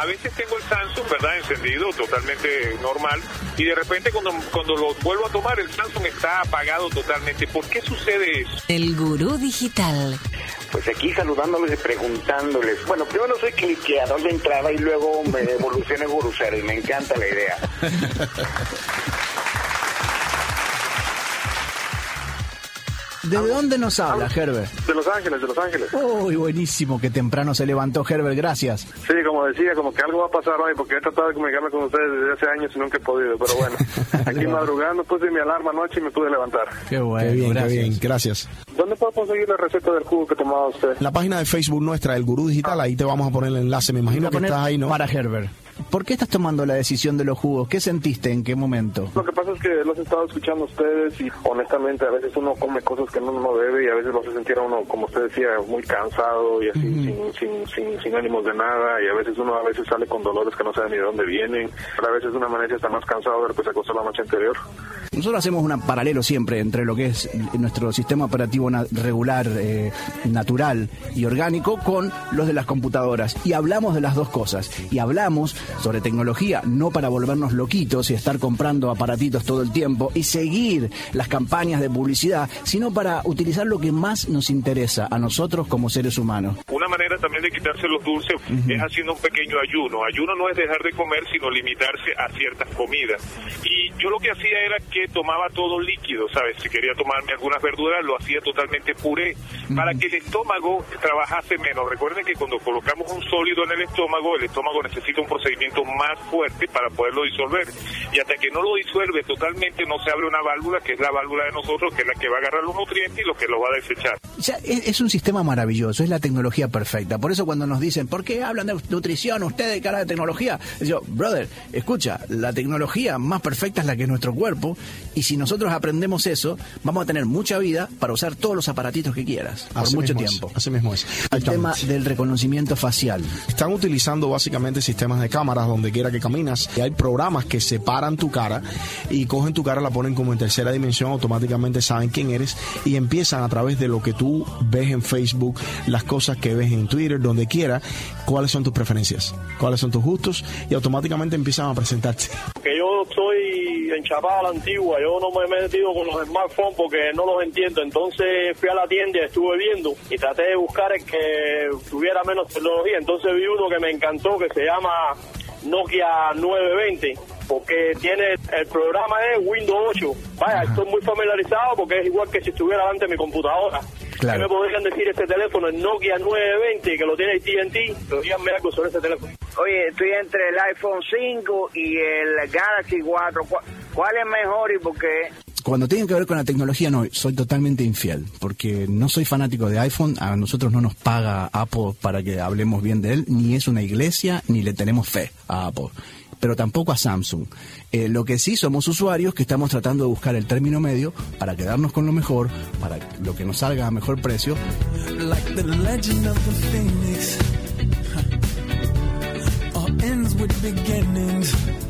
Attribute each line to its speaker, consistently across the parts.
Speaker 1: A veces tengo el Samsung, ¿verdad? Encendido, totalmente normal. Y de repente cuando, cuando lo vuelvo a tomar, el Samsung está apagado totalmente. ¿Por qué sucede eso?
Speaker 2: El gurú digital.
Speaker 3: Pues aquí saludándoles y preguntándoles. Bueno, primero soy cliqueador de entrada y luego me evolucioné gurucero y me encanta la idea.
Speaker 4: ¿De dónde nos habla, Herbert?
Speaker 5: De Los Ángeles, de Los Ángeles.
Speaker 4: Uy, buenísimo, que temprano se levantó Herbert, gracias.
Speaker 5: Sí, como decía, como que algo va a pasar hoy, porque he tratado de comunicarme con ustedes desde hace años y nunca he podido, pero bueno, aquí madrugando puse mi alarma anoche y me pude levantar.
Speaker 4: Qué bueno,
Speaker 6: Qué bien,
Speaker 4: gracias.
Speaker 6: qué bien, gracias.
Speaker 5: ¿Dónde puedo conseguir la receta del jugo que tomaba usted?
Speaker 6: La página de Facebook nuestra, El Gurú Digital, ahí te vamos a poner el enlace. Me imagino que estás ahí, ¿no?
Speaker 4: Para Herbert. ¿Por qué estás tomando la decisión de los jugos? ¿Qué sentiste? ¿En qué momento?
Speaker 5: Lo que pasa es que los he estado escuchando a ustedes y honestamente a veces uno come cosas que uno no debe y a veces lo hace sentir a uno, como usted decía, muy cansado y así, sin, sin, sin, sin ánimos de nada y a veces uno a veces sale con dolores que no sabe ni de dónde vienen, pero a veces una amanece está más cansado de lo que se acostó la noche anterior.
Speaker 4: Nosotros hacemos un paralelo siempre entre lo que es nuestro sistema operativo na- regular, eh, natural y orgánico con los de las computadoras. Y hablamos de las dos cosas. Y hablamos sobre tecnología, no para volvernos loquitos y estar comprando aparatitos todo el tiempo y seguir las campañas de publicidad, sino para utilizar lo que más nos interesa a nosotros como seres humanos.
Speaker 1: Una manera también de quitarse los dulces es haciendo un pequeño ayuno. Ayuno no es dejar de comer, sino limitarse a ciertas comidas. Y yo lo que hacía era que tomaba todo líquido, ¿sabes? Si quería tomarme algunas verduras, lo hacía totalmente puré, para que el estómago trabajase menos. Recuerden que cuando colocamos un sólido en el estómago, el estómago necesita un procedimiento más fuerte para poderlo disolver. Y hasta que no lo disuelve totalmente, no se abre una válvula, que es la válvula de nosotros, que es la que va a agarrar los nutrientes y lo que los va a desechar.
Speaker 4: Ya, es, es un sistema maravilloso, es la tecnología perfecta. Por eso cuando nos dicen, ¿por qué hablan de nutrición ustedes, cara de tecnología? Yo, brother, escucha, la tecnología más perfecta es la que es nuestro cuerpo y si nosotros aprendemos eso, vamos a tener mucha vida para usar todos los aparatitos que quieras, por
Speaker 6: Así
Speaker 4: mucho
Speaker 6: es,
Speaker 4: tiempo.
Speaker 6: así mismo es.
Speaker 4: El tema del reconocimiento facial.
Speaker 6: Están utilizando básicamente sistemas de cámaras donde quiera que caminas. Y hay programas que separan tu cara y cogen tu cara, la ponen como en tercera dimensión, automáticamente saben quién eres y empiezan a través de lo que tú ves en Facebook, las cosas que ves en Twitter, donde quiera, cuáles son tus preferencias, cuáles son tus gustos y automáticamente empiezan a presentarte.
Speaker 7: que yo soy enchapado a la antigua, yo no me he metido con los smartphones porque no los entiendo. Entonces fui a la tienda, estuve viendo y traté de buscar el que tuviera menos tecnología. Entonces vi uno que me encantó que se llama Nokia 920 porque tiene el programa es Windows 8. Vaya, estoy muy familiarizado porque es igual que si estuviera delante de mi computadora.
Speaker 4: Claro.
Speaker 7: ¿Qué me podrían decir este teléfono, el Nokia 920, que lo tiene AT&T? Pero díganme algo sobre ese teléfono.
Speaker 3: Oye, estoy entre el iPhone 5 y el Galaxy 4. ¿Cuál, cuál es mejor y por qué?
Speaker 4: Cuando tiene que ver con la tecnología, no, soy totalmente infiel, porque no soy fanático de iPhone, a nosotros no nos paga Apple para que hablemos bien de él, ni es una iglesia, ni le tenemos fe a Apple, pero tampoco a Samsung. Eh, lo que sí somos usuarios que estamos tratando de buscar el término medio para quedarnos con lo mejor, para lo que nos salga a mejor precio.
Speaker 8: like the legend of the phoenix. All ends with beginnings.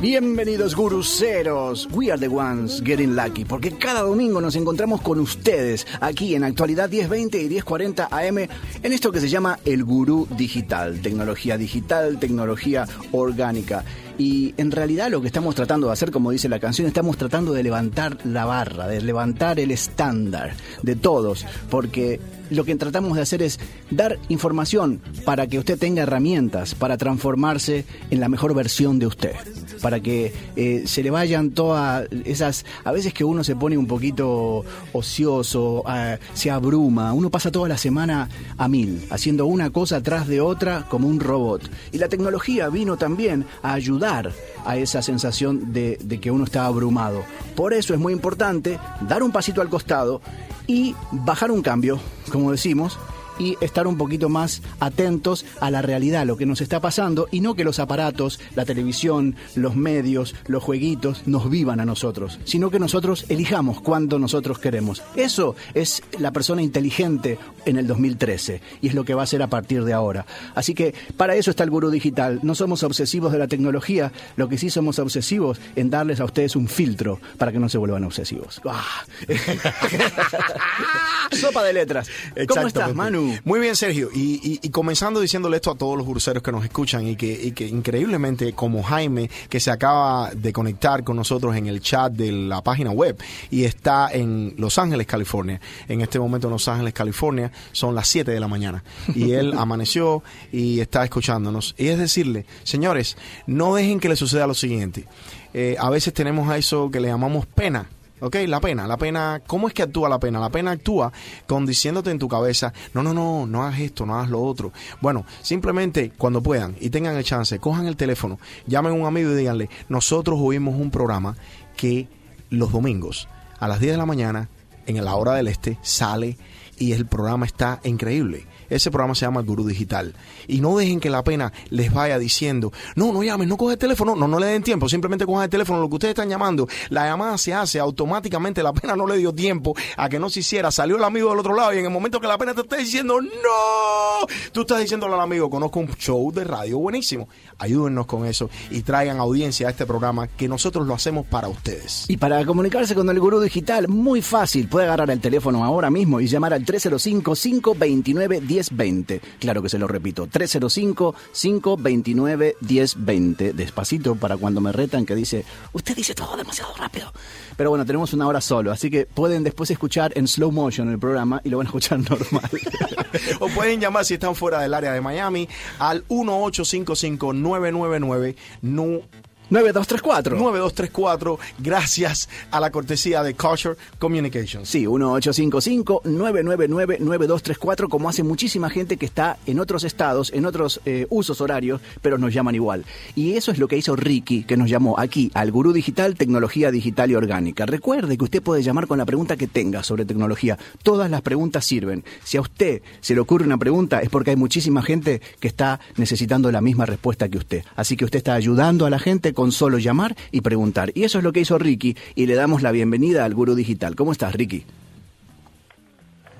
Speaker 4: Bienvenidos guruceros, we are the ones getting lucky, porque cada domingo nos encontramos con ustedes aquí en actualidad 1020 y 1040 AM en esto que se llama el gurú digital, tecnología digital, tecnología orgánica. Y en realidad lo que estamos tratando de hacer, como dice la canción, estamos tratando de levantar la barra, de levantar el estándar de todos, porque lo que tratamos de hacer es dar información para que usted tenga herramientas para transformarse en la mejor versión de usted, para que eh, se le vayan todas esas, a veces que uno se pone un poquito ocioso, ah, se abruma, uno pasa toda la semana a mil, haciendo una cosa tras de otra como un robot. Y la tecnología vino también a ayudar a esa sensación de, de que uno está abrumado. Por eso es muy importante dar un pasito al costado y bajar un cambio, como decimos, y estar un poquito más atentos a la realidad, lo que nos está pasando, y no que los aparatos, la televisión, los medios, los jueguitos nos vivan a nosotros, sino que nosotros elijamos cuando nosotros queremos. Eso es la persona inteligente en el 2013 y es lo que va a ser a partir de ahora. Así que para eso está el gurú digital. No somos obsesivos de la tecnología, lo que sí somos obsesivos en darles a ustedes un filtro para que no se vuelvan obsesivos. ¡Ah! Sopa de letras. ¿Cómo estás,
Speaker 6: Pepe. Muy bien, Sergio. Y, y- y comenzando diciéndole esto a todos los cruceros que nos escuchan y que, y que increíblemente, como Jaime, que se acaba de conectar con nosotros en el chat de la página web y está en Los Ángeles, California. En este momento en Los Ángeles, California, son las 7 de la mañana. Y él amaneció y está escuchándonos. Y es decirle, señores, no dejen que le suceda lo siguiente. Eh, a veces tenemos a eso que le llamamos pena. ¿Ok? La pena, la pena, ¿cómo es que actúa la pena? La pena actúa con diciéndote en tu cabeza, no, no, no, no hagas esto, no hagas lo otro. Bueno, simplemente cuando puedan y tengan el chance, cojan el teléfono, llamen a un amigo y díganle, nosotros oímos un programa que los domingos a las 10 de la mañana, en la hora del este, sale y el programa está increíble. Ese programa se llama El Gurú Digital. Y no dejen que la pena les vaya diciendo, no, no llamen, no coge el teléfono, no, no le den tiempo, simplemente cojan el teléfono, lo que ustedes están llamando, la llamada se hace automáticamente, la pena no le dio tiempo a que no se hiciera, salió el amigo del otro lado y en el momento que la pena te está diciendo, no, tú estás diciéndole al amigo, conozco un show de radio buenísimo, ayúdennos con eso y traigan audiencia a este programa que nosotros lo hacemos para ustedes.
Speaker 4: Y para comunicarse con el gurú digital, muy fácil. Puede agarrar el teléfono ahora mismo y llamar al 305-529-1020. Claro que se lo repito, 305-529-1020. Despacito para cuando me retan que dice, usted dice todo demasiado rápido. Pero bueno, tenemos una hora solo, así que pueden después escuchar en slow motion el programa y lo van a escuchar normal.
Speaker 6: o pueden llamar si están fuera del área de Miami al 1855-999 nu-
Speaker 4: 9234.
Speaker 6: 9234 gracias a la cortesía de Kosher Communications.
Speaker 4: Sí, 1855-999-9234, como hace muchísima gente que está en otros estados, en otros eh, usos horarios, pero nos llaman igual. Y eso es lo que hizo Ricky, que nos llamó aquí al Gurú Digital, Tecnología Digital y Orgánica. Recuerde que usted puede llamar con la pregunta que tenga sobre tecnología. Todas las preguntas sirven. Si a usted se le ocurre una pregunta, es porque hay muchísima gente que está necesitando la misma respuesta que usted. Así que usted está ayudando a la gente con solo llamar y preguntar. Y eso es lo que hizo Ricky, y le damos la bienvenida al Gurú Digital. ¿Cómo estás, Ricky?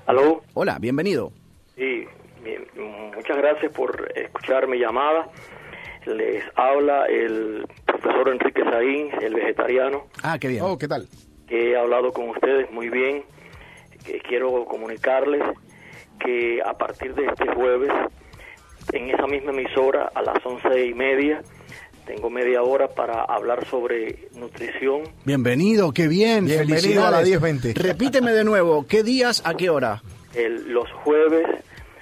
Speaker 7: ¿Aló?
Speaker 4: Hola, bienvenido.
Speaker 7: Sí, bien, muchas gracias por escuchar mi llamada. Les habla el profesor Enrique Saín, el vegetariano,
Speaker 4: Ah, qué bien.
Speaker 6: Oh, ¿qué tal?
Speaker 7: que he hablado con ustedes muy bien. Que quiero comunicarles que a partir de este jueves, en esa misma emisora, a las once y media, tengo media hora para hablar sobre nutrición.
Speaker 4: Bienvenido, qué bien.
Speaker 6: Bienvenido a la
Speaker 4: felicidades.
Speaker 6: 10:20.
Speaker 4: Repíteme de nuevo, ¿qué días, a qué hora?
Speaker 7: el- los jueves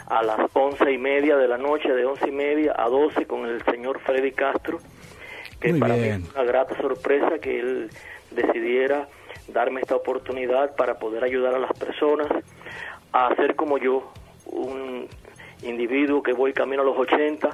Speaker 7: a las once y media de la noche, de once y media a doce, con el señor Freddy Castro, que
Speaker 4: Muy
Speaker 7: para
Speaker 4: bien.
Speaker 7: mí es una grata sorpresa que él decidiera darme esta oportunidad para poder ayudar a las personas a hacer como yo, un individuo que voy camino a los 80,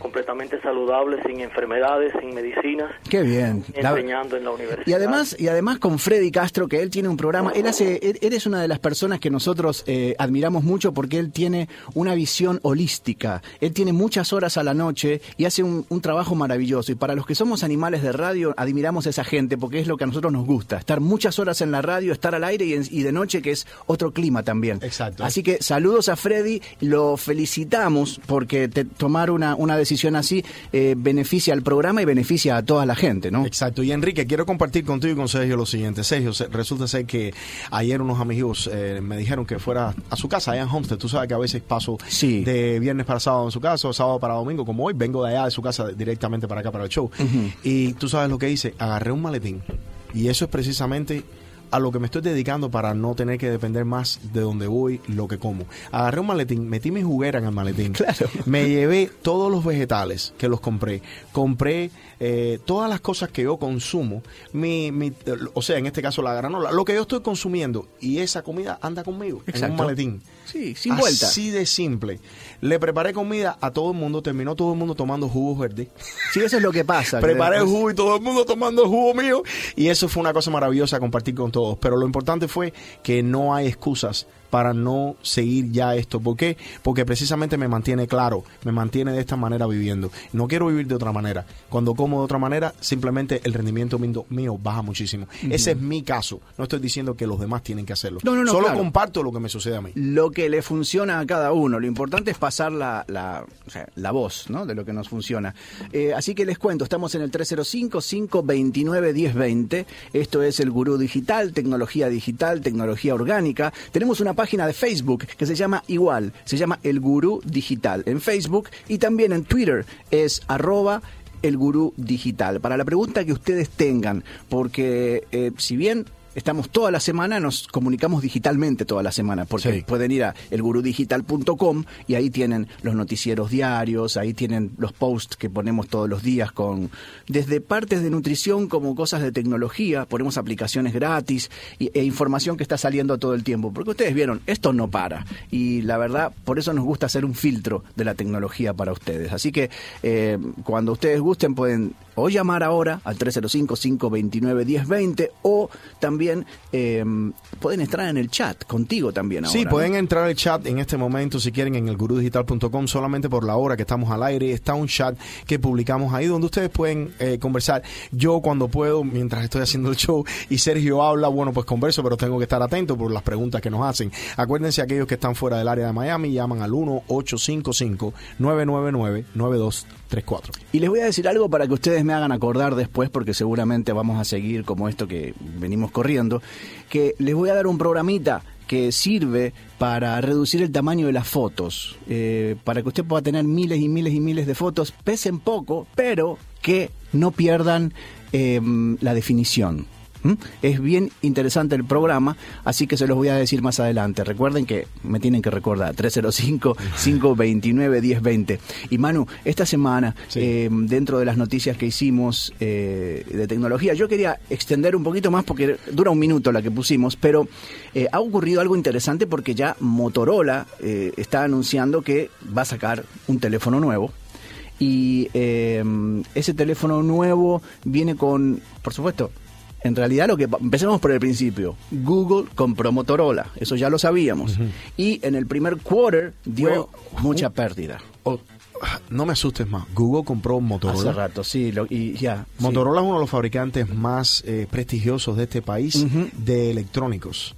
Speaker 7: completamente saludable, sin enfermedades, sin medicinas,
Speaker 4: Qué bien. La-
Speaker 7: enseñando en la universidad.
Speaker 4: Y además, y además con Freddy Castro, que él tiene un programa, él hace, él, él es una de las personas que nosotros eh, admiramos mucho porque él tiene una visión holística. Él tiene muchas horas a la noche y hace un, un trabajo maravilloso. Y para los que somos animales de radio, admiramos a esa gente porque es lo que a nosotros nos gusta. Estar muchas horas en la radio, estar al aire y, en- y de noche, que es otro clima también.
Speaker 6: Exacto.
Speaker 4: Así que saludos a Freddy, lo felicitamos porque te- tomar una, una decisión decisión así eh, beneficia al programa y beneficia a toda la gente, ¿no?
Speaker 6: Exacto. Y Enrique, quiero compartir contigo y con Sergio lo siguiente. Sergio, se- resulta ser que ayer unos amigos eh, me dijeron que fuera a su casa allá en Homestead. Tú sabes que a veces paso
Speaker 4: Sí.
Speaker 6: de viernes para sábado en su casa o sábado para domingo, como hoy. Vengo de allá de su casa directamente para acá para el show. Y tú sabes lo que hice. Agarré un maletín. Y eso es precisamente a lo que me estoy dedicando para no tener que depender más de donde voy, lo que como. Agarré un maletín, metí mi juguera en el maletín.
Speaker 4: Claro.
Speaker 6: Me llevé todos los vegetales que los compré. Compré eh, todas las cosas que yo consumo. Mi, mi- o sea, en este caso la granola. Lo que yo estoy consumiendo. Y esa comida anda conmigo en un maletín.
Speaker 4: Sí, sin vuelta.
Speaker 6: Así de simple. Le preparé comida a todo el mundo. Terminó todo el mundo tomando jugos verdes.
Speaker 4: Sí, eso es lo que pasa.
Speaker 6: Preparé el jugo y todo el mundo tomando el jugo mío. Y eso fue una cosa maravillosa compartir con todos. Pero lo importante fue que no hay excusas para no seguir ya esto. ¿Por qué? Porque precisamente me mantiene claro, me mantiene de esta manera viviendo. No quiero vivir de otra manera. Cuando como de otra manera, simplemente el rendimiento mío, mío baja muchísimo. Ese es mi caso. No estoy diciendo que los demás tienen que hacerlo.
Speaker 4: No, no, no,
Speaker 6: Solo
Speaker 4: claro.
Speaker 6: comparto lo que me sucede a mí.
Speaker 4: lo que le funciona a cada uno. Lo importante es pasar la, la, o sea, la voz ¿no? de lo que nos funciona. Eh, así que les cuento, estamos en el 305-529-1020. Esto es el Gurú Digital, tecnología digital, tecnología orgánica. Tenemos una página de Facebook que se llama igual, se llama El Gurú Digital en Facebook y también en Twitter es arroba el gurú digital. Para la pregunta que ustedes tengan, porque eh, si bien estamos toda la semana, nos comunicamos digitalmente toda la semana, porque
Speaker 6: Sí.
Speaker 4: pueden ir a elgurudigital.com y ahí tienen los noticieros diarios, ahí tienen los posts que ponemos todos los días con desde partes de nutrición como cosas de tecnología, ponemos aplicaciones gratis y- e información que está saliendo todo el tiempo, porque ustedes vieron, esto no para y la verdad, por eso nos gusta hacer un filtro de la tecnología para ustedes. Así que eh, cuando ustedes gusten pueden o llamar ahora al 305-529-1020 o también eh, pueden entrar en el chat contigo también ahora.
Speaker 6: Sí,
Speaker 4: ¿no?
Speaker 6: pueden entrar al chat en este momento si quieren en el gurudigital.com solamente por la hora que estamos al aire. Está un chat que publicamos ahí donde ustedes pueden eh, conversar. Yo cuando puedo, mientras estoy haciendo el show y Sergio habla, bueno, pues converso, pero tengo que estar atento por las preguntas que nos hacen. Acuérdense aquellos que están fuera del área de Miami, llaman al 1-855-999-9234.
Speaker 4: Y les voy a decir algo para que ustedes me hagan acordar después, porque seguramente vamos a seguir como esto que venimos corriendo, que les voy a dar un programita que sirve para reducir el tamaño de las fotos, eh, para que usted pueda tener miles y miles y miles de fotos, pesen poco, pero que no pierdan eh, la definición. ¿Mm? Es bien interesante el programa, así que se los voy a decir más adelante. Recuerden que me tienen que recordar, 305-529-1020. Y Manu, esta semana,
Speaker 6: Sí.
Speaker 4: eh, dentro de las noticias que hicimos eh, de tecnología, yo quería extender un poquito más porque dura un minuto la que pusimos, pero eh, ha ocurrido algo interesante porque ya Motorola está anunciando que va a sacar un teléfono nuevo. Y eh, ese teléfono nuevo viene con, por supuesto, en realidad lo que empecemos por el principio. Google compró Motorola, eso ya lo sabíamos. Y en el primer quarter dio
Speaker 6: Bueno,
Speaker 4: mucha pérdida.
Speaker 6: Oh, no me asustes más. Google compró Motorola.
Speaker 4: Hace rato, sí, lo- y ya. sí.
Speaker 6: Motorola es uno de los fabricantes más eh, prestigiosos de este país de electrónicos.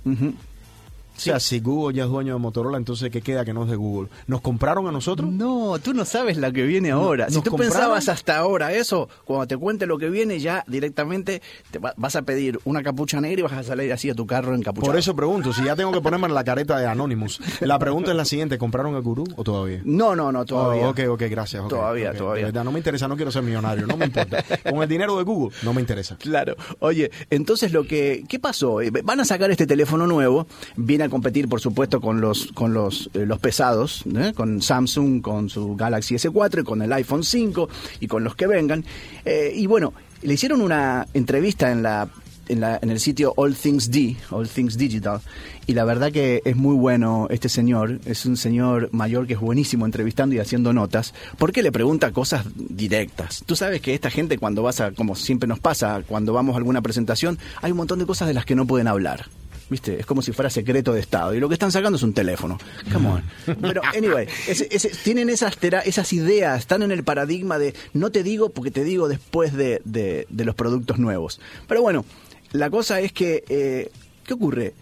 Speaker 6: O sea, si Google ya es dueño de Motorola, entonces ¿qué queda que no es de Google? ¿Nos compraron a nosotros?
Speaker 4: No, tú no sabes la que viene ahora. Si
Speaker 6: ¿nos
Speaker 4: tú
Speaker 6: compraron?
Speaker 4: pensabas hasta ahora eso, cuando te cuente lo que viene, ya directamente te va- vas a pedir una capucha negra y vas a salir así a tu carro encapuchado.
Speaker 6: Por eso pregunto, si ya tengo que ponerme en la careta de Anonymous. La pregunta es la siguiente, ¿compraron el gurú o todavía?
Speaker 4: No, no, no, todavía.
Speaker 6: Oh, ok, ok, gracias.
Speaker 4: Todavía, todavía.
Speaker 6: De verdad, no me interesa, no quiero ser millonario, no me importa. Con el dinero de Google, no me interesa.
Speaker 4: Claro. Oye, entonces lo que ¿qué pasó? Eh, Van a sacar este teléfono nuevo, viene a competir por supuesto con los con los eh, los pesados, ¿eh? con Samsung con su Galaxy S4 y con el iPhone 5 y con los que vengan. Eh, y bueno, le hicieron una entrevista en la en, la- en el sitio All Things D, All Things Digital, y la verdad que es muy bueno este señor, es un señor mayor que es buenísimo entrevistando y haciendo notas, porque le pregunta cosas directas. Tú sabes que esta gente cuando vas a, como siempre nos pasa, cuando vamos a alguna presentación, hay un montón de cosas de las que no pueden hablar. ¿Viste? Es como si fuera secreto de Estado. Y lo que están sacando es un teléfono. Come on. Pero, anyway, tienen esas, esas ideas, están en el paradigma de no te digo porque te digo después de, de- los productos nuevos. Pero bueno, la cosa es que, eh, ¿qué ocurre?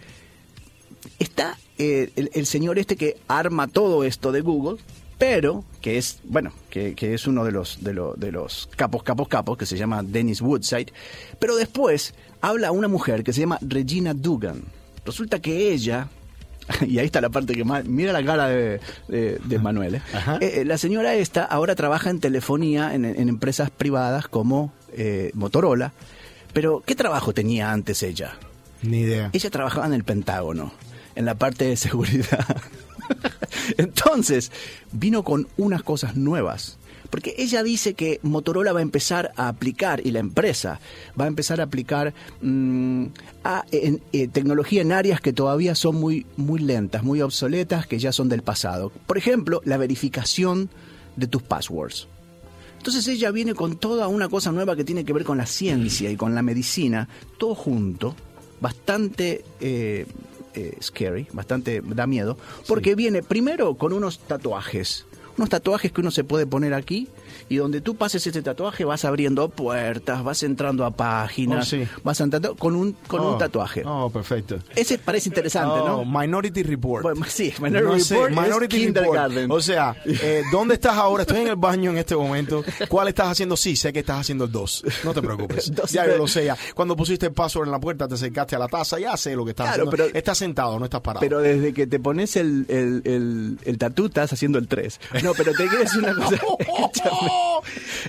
Speaker 4: Está eh, el, señor este que arma todo esto de Google, pero que es, bueno, que, que es uno de los, de, lo- de los capos, capos, capos, que se llama Dennis Woodside, pero después habla una mujer que se llama Regina Dugan. Resulta que ella, y ahí está la parte que más, mira la cara de, de- de Manuel, ¿eh? Eh, eh, la señora esta ahora trabaja en telefonía en, en empresas privadas como eh, Motorola, pero ¿qué trabajo tenía antes ella?
Speaker 6: Ni idea.
Speaker 4: Ella trabajaba en el Pentágono, en la parte de seguridad. Entonces, vino con unas cosas nuevas. Porque ella dice que Motorola va a empezar a aplicar, y la empresa va a empezar a aplicar mm, a- en- eh, tecnología en áreas que todavía son muy, muy lentas, muy obsoletas, que ya son del pasado. Por ejemplo, la verificación de tus passwords. Entonces ella viene con toda una cosa nueva que tiene que ver con la ciencia y con la medicina, todo junto, bastante eh, eh, scary, bastante da miedo, porque viene primero con unos tatuajes. Unos tatuajes que uno se puede poner aquí y donde tú pases ese tatuaje vas abriendo puertas, vas entrando a páginas,
Speaker 6: Oh, sí.
Speaker 4: vas entrando con un con
Speaker 6: Oh,
Speaker 4: un tatuaje.
Speaker 6: Oh, perfecto.
Speaker 4: Ese parece interesante,
Speaker 6: Oh,
Speaker 4: ¿no?
Speaker 6: Minority Report.
Speaker 4: Bueno, sí, Minority
Speaker 6: No
Speaker 4: Report
Speaker 6: Minority Report. O sea, eh, ¿dónde estás ahora? Estoy en el baño en este momento. ¿Cuál estás haciendo? Sí, sé que estás haciendo el 2. No te preocupes. Ya yo lo sé. Ya. Cuando pusiste el password en la puerta, te acercaste a la taza, ya sé lo que estás
Speaker 4: Claro,
Speaker 6: haciendo.
Speaker 4: pero-
Speaker 6: estás sentado, no estás parado.
Speaker 4: Pero desde que te pones el, el, el, el tatú, estás haciendo el 3. No, pero te quiero decir una cosa.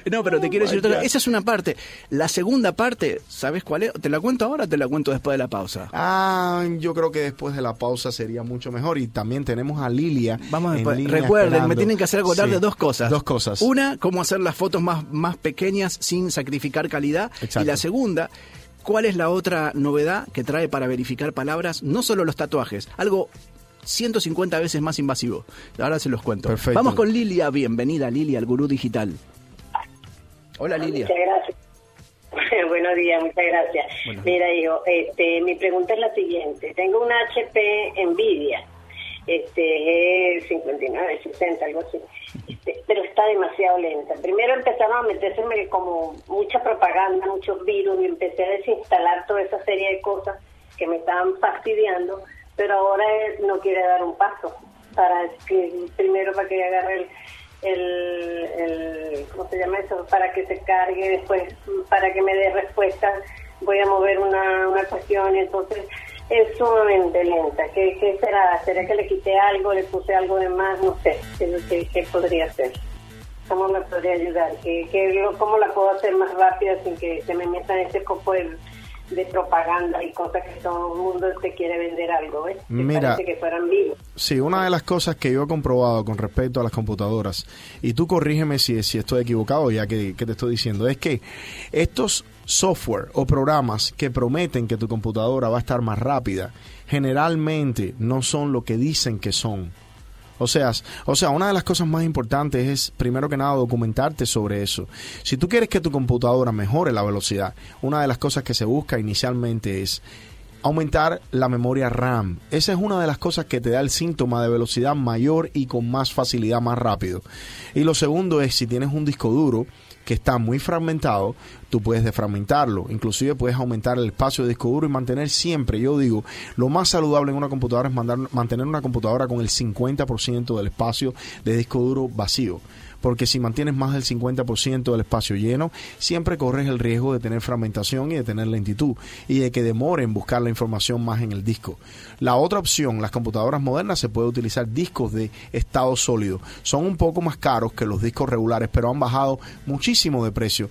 Speaker 4: No, pero te quiero decir otra cosa. Esa es una parte. La segunda parte, ¿sabes cuál es? ¿Te la cuento ahora o te la cuento después de la pausa?
Speaker 6: Ah, yo creo que después de la pausa sería mucho mejor. Y también tenemos a Lilia.
Speaker 4: Vamos después. Recuerden, me tienen que hacer acordar
Speaker 6: Sí,
Speaker 4: de dos cosas.
Speaker 6: Dos cosas.
Speaker 4: Una, cómo hacer las fotos más, más pequeñas sin sacrificar calidad.
Speaker 6: Exacto.
Speaker 4: Y la segunda, ¿cuál es la otra novedad que trae para verificar palabras? No solo los tatuajes, algo 150 veces más invasivo. Ahora se los cuento.
Speaker 6: Perfecto.
Speaker 4: Vamos con Lilia. Bienvenida, Lilia, al Gurú Digital. Hola, Lilia.
Speaker 9: Muchas gracias. Buenos días, muchas gracias. Mira, hijo, este, mi pregunta es la siguiente. Tengo un HP Nvidia, este, es 59, 60, algo así, este, pero está demasiado lenta. Primero empezaron a metérseme como mucha propaganda, muchos virus, y empecé a desinstalar toda esa serie de cosas que me estaban fastidiando, pero ahora él no quiere dar un paso para que primero para que agarre el el, ¿cómo se llama eso? Para que se cargue después, para que me dé respuesta, voy a mover una, una cuestión entonces es sumamente lenta. ¿Qué, ¿Qué será? ¿Será que le quité algo, le puse algo de más? No sé, ¿qué, qué, podría hacer? ¿Cómo me podría ayudar? ¿Qué, qué, ¿Cómo la puedo hacer más rápida sin que se me meta en ese copo de, de propaganda y cosas que todo el mundo te quiere vender algo? ¿ves?
Speaker 6: Mira.
Speaker 9: parece que fueran vivos.
Speaker 6: Sí, una de las cosas que yo he comprobado con respecto a las computadoras, y tú corrígeme si, si estoy equivocado ya que, que te estoy diciendo, es que estos software o programas que prometen que tu computadora va a estar más rápida, generalmente no son lo que dicen que son. O sea, o sea, una de las cosas más importantes es, primero que nada, documentarte sobre eso. Si tú quieres que tu computadora mejore la velocidad, una de las cosas que se busca inicialmente es aumentar la memoria RAM. Esa es una de las cosas que te da el síntoma de velocidad mayor y con más facilidad, más rápido. Y lo segundo es, si tienes un disco duro que está muy fragmentado, tú puedes defragmentarlo. Inclusive puedes aumentar el espacio de disco duro y mantener siempre, yo digo, lo más saludable en una computadora es mandar- mantener una computadora con el 50% del espacio de disco duro vacío porque si mantienes más del 50% del espacio lleno, siempre corres el riesgo de tener fragmentación y de tener lentitud y de que demore en buscar la información más en el disco. La otra opción, las computadoras modernas se puede utilizar discos de estado sólido. Son un poco más caros que los discos regulares, pero han bajado muchísimo de precio.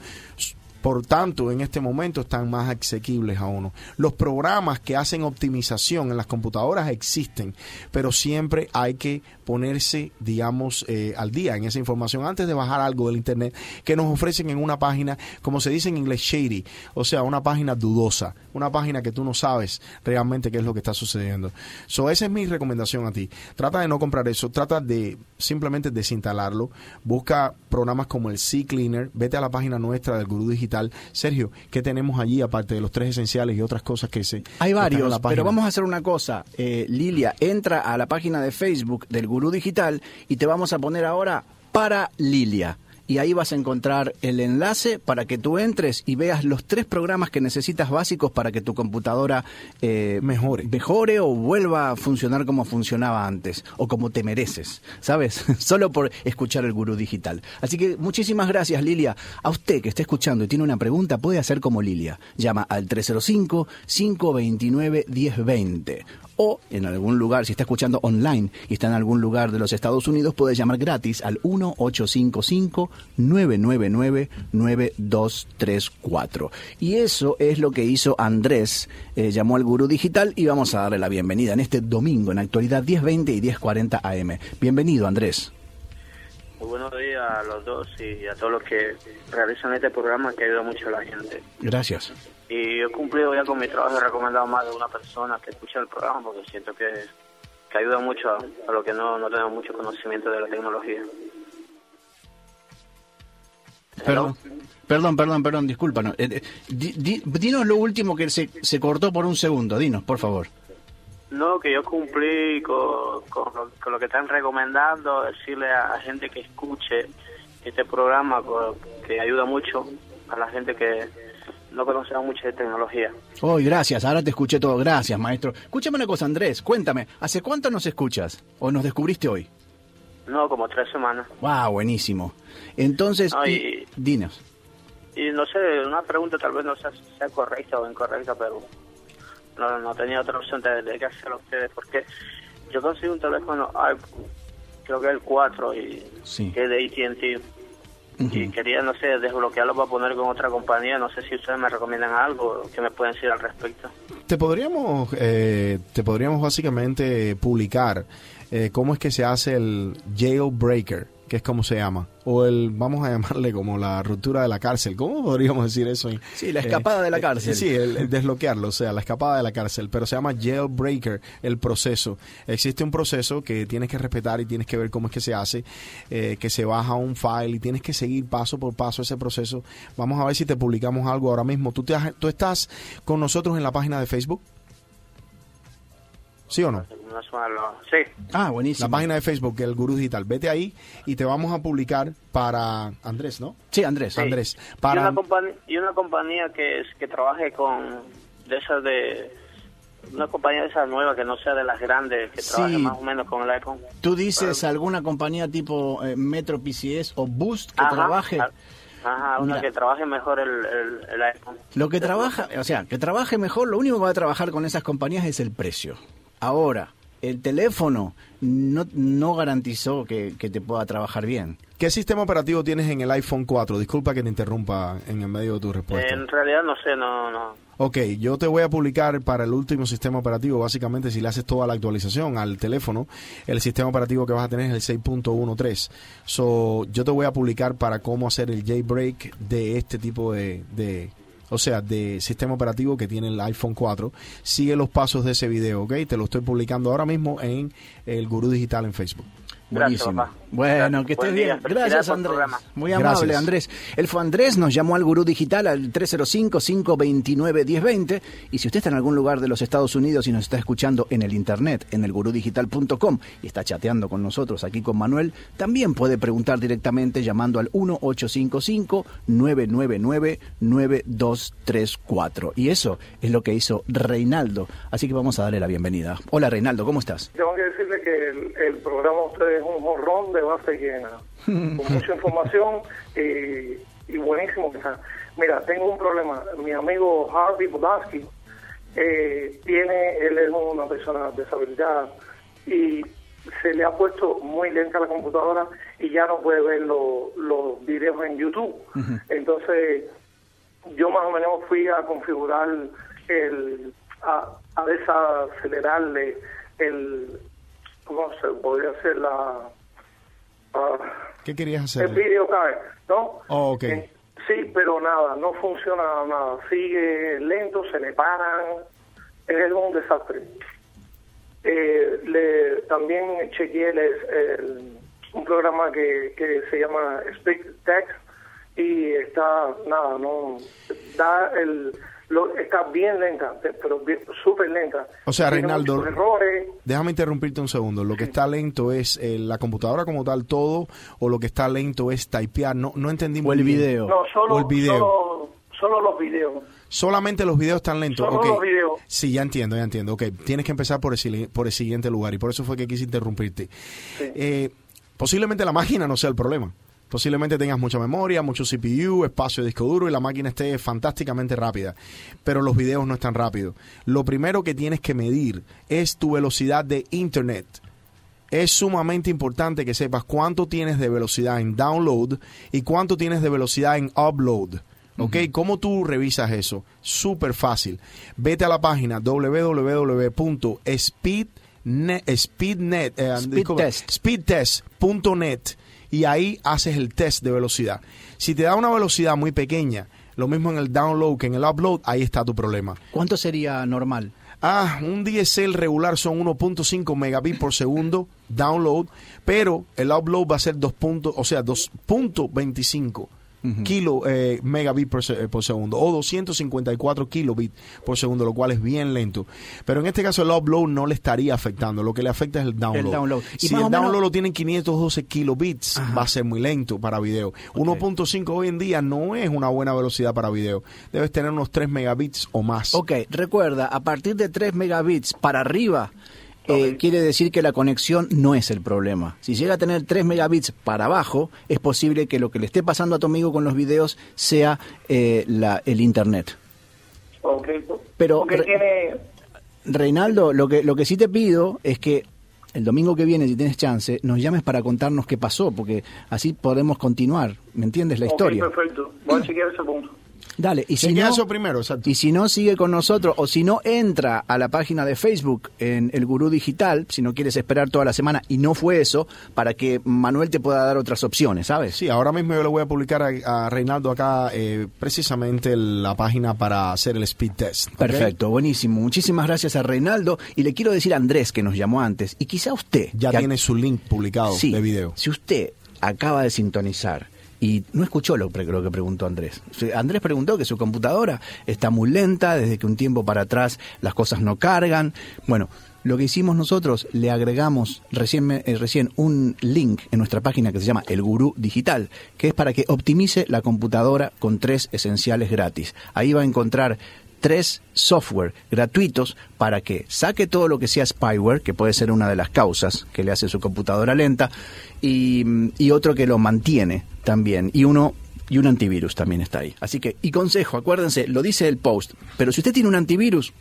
Speaker 6: Por tanto, en este momento están más asequibles a uno. Los programas que hacen optimización en las computadoras existen, pero siempre hay que ponerse, digamos, eh, al día en esa información antes de bajar algo del Internet que nos ofrecen en una página, como se dice en inglés, shady, o sea, una página dudosa, una página que tú no sabes realmente qué es lo que está sucediendo. So, esa es mi recomendación a ti. Trata de no comprar eso, trata de simplemente desinstalarlo. Busca programas como el C Cleaner, vete a la página nuestra del Gurú Digital. Sergio, ¿qué tenemos allí aparte de los tres esenciales y otras cosas que se
Speaker 4: Hay
Speaker 6: en
Speaker 4: varios,
Speaker 6: la
Speaker 4: pero vamos a hacer una cosa. Eh, Lilia, entra a la página de Facebook del Gurú Digital y te vamos a poner ahora para Lilia. y ahí vas a encontrar el enlace para que tú entres y veas los tres programas que necesitas básicos para que tu computadora eh,
Speaker 6: Mejore.
Speaker 4: mejore o vuelva a funcionar como funcionaba antes o como te mereces, ¿sabes? Solo por escuchar el gurú digital. Así que muchísimas gracias, Lilia. A usted que está escuchando y tiene una pregunta, puede hacer como Lilia. Llama al 305-529-1020. O en algún lugar, si está escuchando online y está en algún lugar de los Estados Unidos, puede llamar gratis al 1-855-999-9234. Y eso es lo que hizo Andrés. eh, llamó al Gurú Digital y vamos a darle la bienvenida en este domingo, en actualidad 10.20 y 10.40 AM. Bienvenido, Andrés.
Speaker 10: Muy buenos días a los dos y a todos los que realizan este programa que ayuda mucho a la gente.
Speaker 4: Gracias.
Speaker 10: Y he cumplido ya con mi trabajo, he recomendado más de una persona que escucha el programa porque siento que, que ayuda mucho a, a los que no, no tenemos mucho conocimiento de la tecnología.
Speaker 4: Perdón, perdón, perdón, perdón, disculpa. no, eh, eh, di- di- dinos lo último que se, se cortó por un segundo. Dinos, por favor.
Speaker 10: No, que yo cumplí con, con, lo, con lo que están recomendando, decirle a, a gente que escuche este programa que ayuda mucho a la gente que no conoce mucho de tecnología.
Speaker 4: Hoy, gracias. Ahora te escuché todo. Gracias, maestro. Escúchame una cosa, Andrés. Cuéntame, ¿hace cuánto nos escuchas? ¿O nos descubriste hoy?
Speaker 10: No, como tres semanas.
Speaker 4: Wow, buenísimo. Entonces,
Speaker 10: No,
Speaker 4: y-
Speaker 10: y-
Speaker 4: dinos.
Speaker 10: Y no sé, una pregunta tal vez no sea, sea correcta o incorrecta, pero no, no tenía otra opción de, de que hacerlo a ustedes, porque yo conseguí un teléfono iPhone, creo que es el 4, y
Speaker 4: Sí.
Speaker 10: que es de AT&T, y quería, no sé, desbloquearlo para poner con otra compañía, no sé si ustedes me recomiendan algo que me pueden decir al respecto.
Speaker 6: Te podríamos, eh, te podríamos básicamente publicar eh, cómo es que se hace el jailbreaker, que es como se llama, o el, vamos a llamarle como la ruptura de la cárcel. ¿Cómo podríamos decir eso?
Speaker 4: Sí, la escapada de la
Speaker 6: eh,
Speaker 4: cárcel.
Speaker 6: sí, el, el desbloquearlo, o sea, la escapada de la cárcel, pero se llama jailbreaker, el proceso. Existe un proceso que tienes que respetar y tienes que ver cómo es que se hace, eh, que se baja un file y tienes que seguir paso por paso ese proceso. Vamos a ver si te publicamos algo ahora mismo. ¿Tú, te has- tú estás con nosotros en la página de Facebook? ¿Sí o no?
Speaker 10: Sí,
Speaker 4: Ah, buenísimo.
Speaker 6: La página de Facebook, el Gurú Digital. Vete ahí y te vamos a publicar para Andrés, ¿no?
Speaker 4: Sí, Andrés.
Speaker 10: Sí.
Speaker 6: Andrés.
Speaker 10: y,
Speaker 6: Para
Speaker 10: una compañía, y una compañía que, es, que trabaje con, de esas de, una compañía de esas nuevas que no sea de las grandes, que
Speaker 4: Sí.
Speaker 10: trabaje más o menos con el iPhone.
Speaker 4: ¿Tú dices alguna compañía tipo eh, Metro PCS o Boost que
Speaker 10: Ajá,
Speaker 4: trabaje?
Speaker 10: Ajá, una
Speaker 4: Mira.
Speaker 10: que trabaje mejor el, el, el iPhone.
Speaker 4: Lo que trabaja, o sea, que trabaje mejor, lo único que va a trabajar con esas compañías es el precio. Ahora, el teléfono no, no garantizó que, que te pueda trabajar bien.
Speaker 6: ¿Qué sistema operativo tienes en el iPhone 4? Disculpa que te interrumpa en el medio de tu respuesta.
Speaker 10: En realidad no sé, no, no.
Speaker 6: Ok, yo te voy a publicar para el último sistema operativo, básicamente si le haces toda la actualización al teléfono, el sistema operativo que vas a tener es el 6.13. So, yo te voy a publicar para cómo hacer el jailbreak de este tipo de, de- o sea, de sistema operativo que tiene el iPhone 4. Sigue los pasos de ese video, ¿ok? Te lo estoy publicando ahora mismo en el Gurú Digital en Facebook.
Speaker 4: Buenísimo. Bueno, que estés bien. Gracias,
Speaker 10: el
Speaker 4: Andrés. Muy amable,
Speaker 6: Gracias.
Speaker 4: Andrés. Él fue Andrés, nos llamó al Gurú Digital al 305-529-1020. Y si usted está en algún lugar de los Estados Unidos y nos está escuchando en el internet, en el gurudigital.com, y está chateando con nosotros aquí con Manuel, también puede preguntar directamente llamando al 1-855-999-9234. Y eso es lo que hizo Reinaldo. Así que vamos a darle la bienvenida. Hola, Reinaldo, ¿cómo estás?
Speaker 11: Tengo que decirle que el, el programa de ustedes es un jorrón de base llena, con mucha información y, y buenísimo que está. Mira, tengo un problema. Mi amigo Harvey Bodaski eh, tiene, él es una persona deshabilitada y se le ha puesto muy lenta la computadora y ya no puede ver lo- los videos en YouTube. Entonces, yo más o menos fui a configurar el, a, a desacelerarle el, ¿cómo se podría hacer la, ah,
Speaker 6: ¿Qué querías
Speaker 11: el
Speaker 6: hacer?
Speaker 11: video card, ¿no?
Speaker 6: Oh, ok.
Speaker 11: Eh, sí, pero nada, no funciona nada, sigue lento, se le paran, es un desastre. Eh, le, también chequeé el- el- un programa que, que se llama Speak Text y está, nada, no, da el, lo, está bien lenta, pe- pero súper lenta.
Speaker 6: O sea,
Speaker 11: Tiene
Speaker 6: Reinaldo,
Speaker 11: errores.
Speaker 6: déjame interrumpirte un segundo. Lo que está lento es eh, la computadora como tal, todo, o lo que está lento es typear. No, no entendí muy bien.
Speaker 11: No, solo,
Speaker 6: O el video.
Speaker 11: solo, solo los videos.
Speaker 6: Solamente los videos están lentos.
Speaker 11: Solo los videos.
Speaker 6: Sí, ya entiendo, ya entiendo. Ok, tienes que empezar por el, por el siguiente lugar y por eso fue que quise interrumpirte. Eh, posiblemente la máquina no sea el problema. Posiblemente tengas mucha memoria, mucho CPU, espacio de disco duro y la máquina esté fantásticamente rápida. Pero los videos no están rápidos. Lo primero que tienes que medir es tu velocidad de internet. Es sumamente importante que sepas cuánto tienes de velocidad en download y cuánto tienes de velocidad en upload. ¿Ok? ¿Cómo tú revisas eso? Súper fácil. Vete a la página www.speednet, speednet, eh, speedtest.net y ahí haces el test de velocidad. Si te da una velocidad muy pequeña, lo mismo en el download que en el upload, ahí está tu problema.
Speaker 4: ¿Cuánto sería normal?
Speaker 6: Ah, un DSL regular son 1.5 megabits por segundo download, pero el upload va a ser 2. puntos, o sea, 2.25 kilo eh, megabits por, se- eh, por segundo o 254 kilobits por segundo, lo cual es bien lento. Pero en este caso el upload no le estaría afectando, lo que le afecta es el download.
Speaker 4: El download.
Speaker 6: Si el
Speaker 4: menos-
Speaker 6: download lo tienen 512 kilobits, va a ser muy lento para video. 1.5 hoy en día no es una buena velocidad para video. Debes tener unos 3 megabits o más.
Speaker 4: Ok, recuerda, a partir de 3 megabits para arriba, eh, quiere decir que la conexión no es el problema. Si llega a tener 3 megabits para abajo, es posible que lo que le esté pasando a tu amigo con los videos sea eh, la, el internet.
Speaker 11: Ok.
Speaker 4: Pero
Speaker 11: tiene...
Speaker 4: Reinaldo, lo que, lo que sí te pido es que el domingo que viene, si tienes chance, nos llames para contarnos qué pasó, porque así podemos continuar, ¿me entiendes? La
Speaker 11: Ok,
Speaker 4: historia.
Speaker 11: perfecto. Voy a chequear ese punto.
Speaker 4: Dale, y si no,
Speaker 6: eso primero, exacto.
Speaker 4: y si no sigue con nosotros o si no entra a la página de Facebook en el Gurú Digital, si no quieres esperar toda la semana y no fue eso, para que Manuel te pueda dar otras opciones, ¿sabes?
Speaker 6: Sí, ahora mismo yo le voy a publicar a, a Reinaldo acá eh, precisamente la página para hacer el speed test.
Speaker 4: Perfecto, buenísimo. Muchísimas gracias a Reinaldo y le quiero decir a Andrés que nos llamó antes y quizá usted
Speaker 6: Ya tiene su link publicado
Speaker 4: Sí,
Speaker 6: de video.
Speaker 4: Si usted acaba de sintonizar y no escuchó lo, que preguntó Andrés. Andrés preguntó que su computadora está muy lenta, desde que un tiempo para atrás las cosas no cargan. Bueno, lo que hicimos nosotros, le agregamos recién, eh, recién un link en nuestra página que se llama El Gurú Digital, que es para que optimice la computadora con tres esenciales gratis. Ahí va a encontrar tres software gratuitos para que saque todo lo que sea spyware, que puede ser una de las causas que le hace su computadora lenta, y, y otro que lo mantiene también, y uno y un antivirus también está ahí. Así que, y consejo, acuérdense, lo dice el post, pero si usted tiene un antivirus,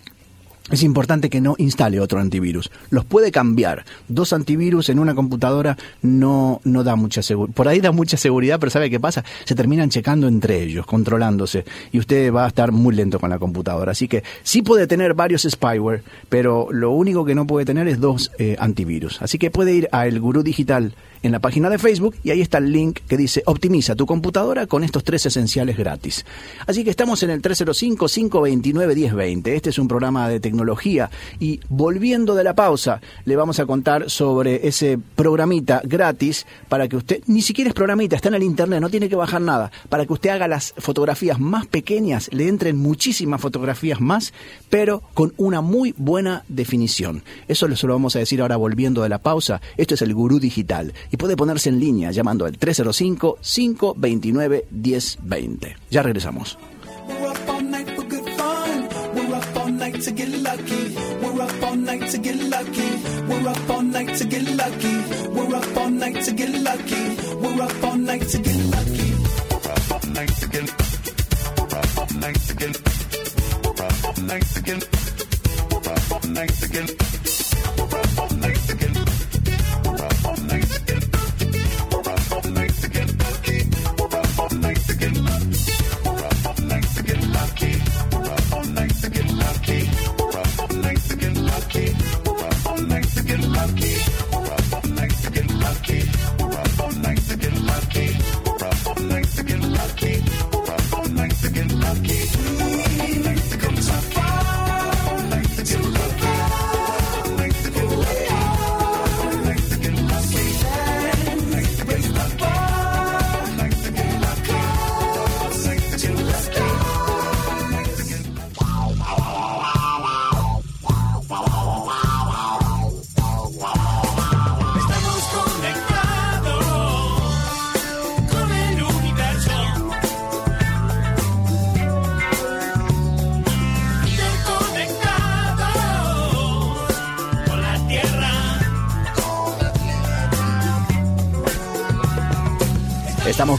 Speaker 4: es importante que no instale otro antivirus. Los puede cambiar. Dos antivirus en una computadora no, no da mucha seguridad. Por ahí da mucha seguridad, pero ¿sabe qué pasa? Se terminan checando entre ellos, controlándose. Y usted va a estar muy lento con la computadora. Así que sí puede tener varios spyware, pero lo único que no puede tener es dos eh, antivirus. Así que puede ir a Digital en la página de Facebook y ahí está el link que dice optimiza tu computadora con estos tres esenciales gratis. Así que estamos en el 305-529-1020. Este es un programa de tecnología y volviendo de la pausa le vamos a contar sobre ese programita gratis para que usted, ni siquiera es programita, está en el internet, no tiene que bajar nada, para que usted haga las fotografías más pequeñas, le entren muchísimas fotografías más, pero con una muy buena definición. Eso se lo vamos a decir ahora volviendo de la pausa. Esto es el Gurú Digital y puede ponerse en línea llamando al 305-529-1020. Ya regresamos.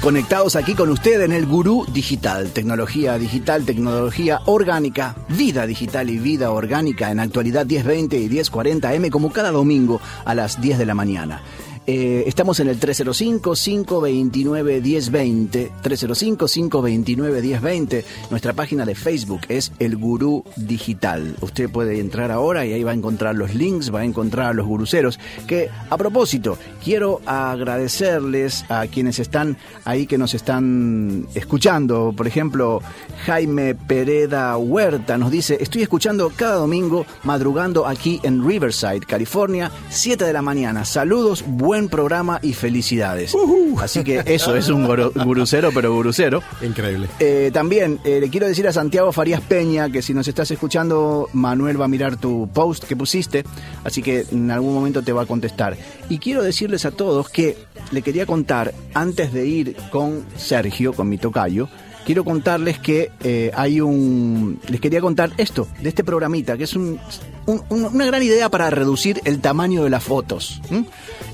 Speaker 4: Conectados aquí con usted en el Gurú Digital. Tecnología digital, tecnología orgánica, vida digital y vida orgánica en actualidad 1020 y 1040 M como cada domingo a las 10 de la mañana. Eh, estamos en el 305-529-1020. 305-529-1020. Nuestra página de Facebook es El Gurú Digital. Usted puede entrar ahora y ahí va a encontrar los links, va a encontrar a los guruceros. Que a propósito, quiero agradecerles a quienes están ahí que nos están escuchando. Por ejemplo, Jaime Pereda Huerta nos dice: Estoy escuchando cada domingo madrugando aquí en Riverside, California, 7 de la mañana. Saludos, buen programa y felicidades. Así que eso es un guru- gurucero, pero gurucero.
Speaker 6: Increíble.
Speaker 4: Eh, también eh, le quiero decir a Santiago Farías Peña que si nos estás escuchando, Manuel va a mirar tu post que pusiste, así que en algún momento te va a contestar. Y quiero decirles a todos que le quería contar, antes de ir con Sergio, con mi tocayo, quiero contarles que eh, hay un... Les quería contar esto, de este programita, que es un, un- un- una gran idea para reducir el tamaño de las fotos. ¿m?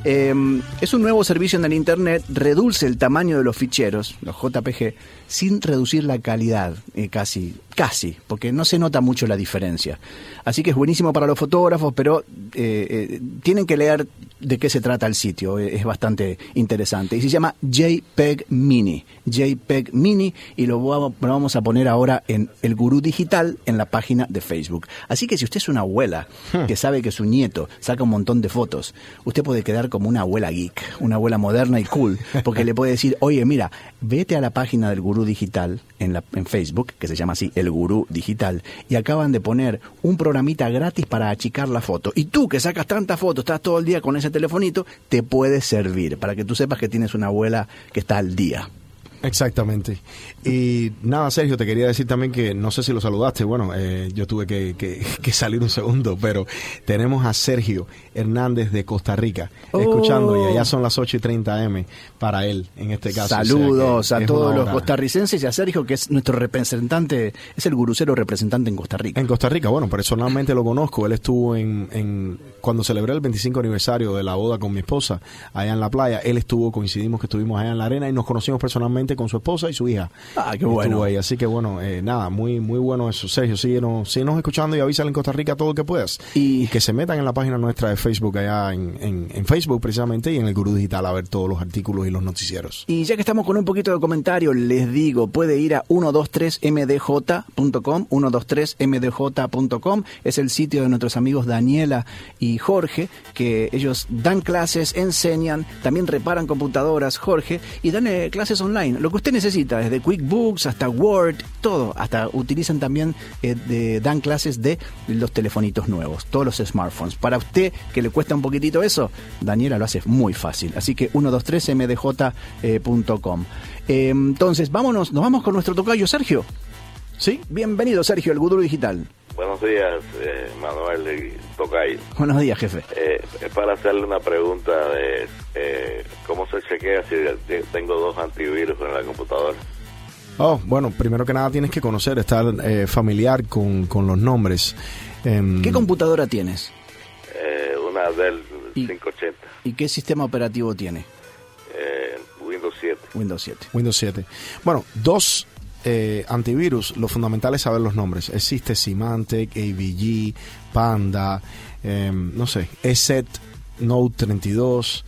Speaker 4: Eh, es un nuevo servicio en el Internet, reduce el tamaño de los ficheros, los JPG, sin reducir la calidad, eh, casi, casi, porque no se nota mucho la diferencia. Así que es buenísimo para los fotógrafos, pero eh, eh, tienen que leer de qué se trata el sitio, es bastante interesante. Y se llama JPEG Mini, JPEG Mini, y lo vamos a poner ahora en El Gurú Digital en la página de Facebook. Así que si usted es una abuela que sabe que su nieto saca un montón de fotos, usted puede quedar como una abuela geek, una abuela moderna y cool, porque le puede decir, oye, mira, vete a la página del Gurú Digital en, la, en Facebook, que se llama así, El Gurú Digital, y acaban de poner un programita gratis para achicar la foto. Y tú que sacas tantas fotos, estás todo el día con ese telefonito, te puede servir, para que tú sepas que tienes una abuela que está al día.
Speaker 6: Exactamente. Y nada, Sergio, te quería decir también que no sé si lo saludaste. Bueno, eh, yo tuve que, que- que salir un segundo, pero tenemos a Sergio Hernández de Costa Rica
Speaker 4: Oh.
Speaker 6: escuchando y allá son las 8 y 30 M para él en este caso. O sea que
Speaker 4: Saludos a todos los costarricenses y a Sergio, que es nuestro representante, es el gurucero representante en Costa Rica.
Speaker 6: En Costa Rica, bueno, personalmente lo conozco. Él estuvo en, en- cuando celebré el 25 aniversario de la boda con mi esposa allá en la playa. Él estuvo, coincidimos que estuvimos allá en la arena y nos conocimos personalmente con su esposa y su hija.
Speaker 4: Ah, qué bueno.
Speaker 6: ahí. Así que bueno, eh, nada, muy muy bueno eso. Sergio, síguenos, síguenos escuchando y avísale en Costa Rica todo lo que puedas.
Speaker 4: Y,
Speaker 6: que se metan en la página nuestra de Facebook allá en, en- en Facebook precisamente y en el Gurú Digital a ver todos los artículos y los noticieros.
Speaker 4: Y ya que estamos con un poquito de comentario, les digo, puede ir a 123mdj.com, 123mdj.com, es el sitio de nuestros amigos Daniela y Jorge, que ellos dan clases, enseñan, también reparan computadoras, Jorge, y dan eh, clases online, lo que usted necesita, desde QuickBooks hasta Word, todo, hasta utilizan también, eh, dan clases de los telefonitos nuevos, todos los smartphones. Para usted que le cuesta un poquitito eso, Daniela lo hace muy fácil, así que 123mdj.com. Eh, entonces, vámonos, nos vamos con nuestro tocayo Sergio. Sí, bienvenido Sergio, el Gurú Digital.
Speaker 12: Buenos días, eh, Manuel y Tocayo.
Speaker 4: Buenos días, jefe.
Speaker 12: Eh, es para hacerle una pregunta de eh, cómo se chequea si te- tengo dos antivirus en la computadora.
Speaker 6: Oh, bueno, primero que nada tienes que conocer, estar eh, familiar con, con los nombres. Em,
Speaker 4: ¿Qué computadora tienes?
Speaker 12: Eh, una Dell 580,
Speaker 4: ¿Y qué sistema operativo tiene?
Speaker 12: eh, Windows 7.
Speaker 4: Windows 7.
Speaker 6: Windows 7. Bueno, dos eh, antivirus, lo fundamental es saber los nombres. Existe Symantec, AVG, Panda, em, no sé, ESET, Note 32.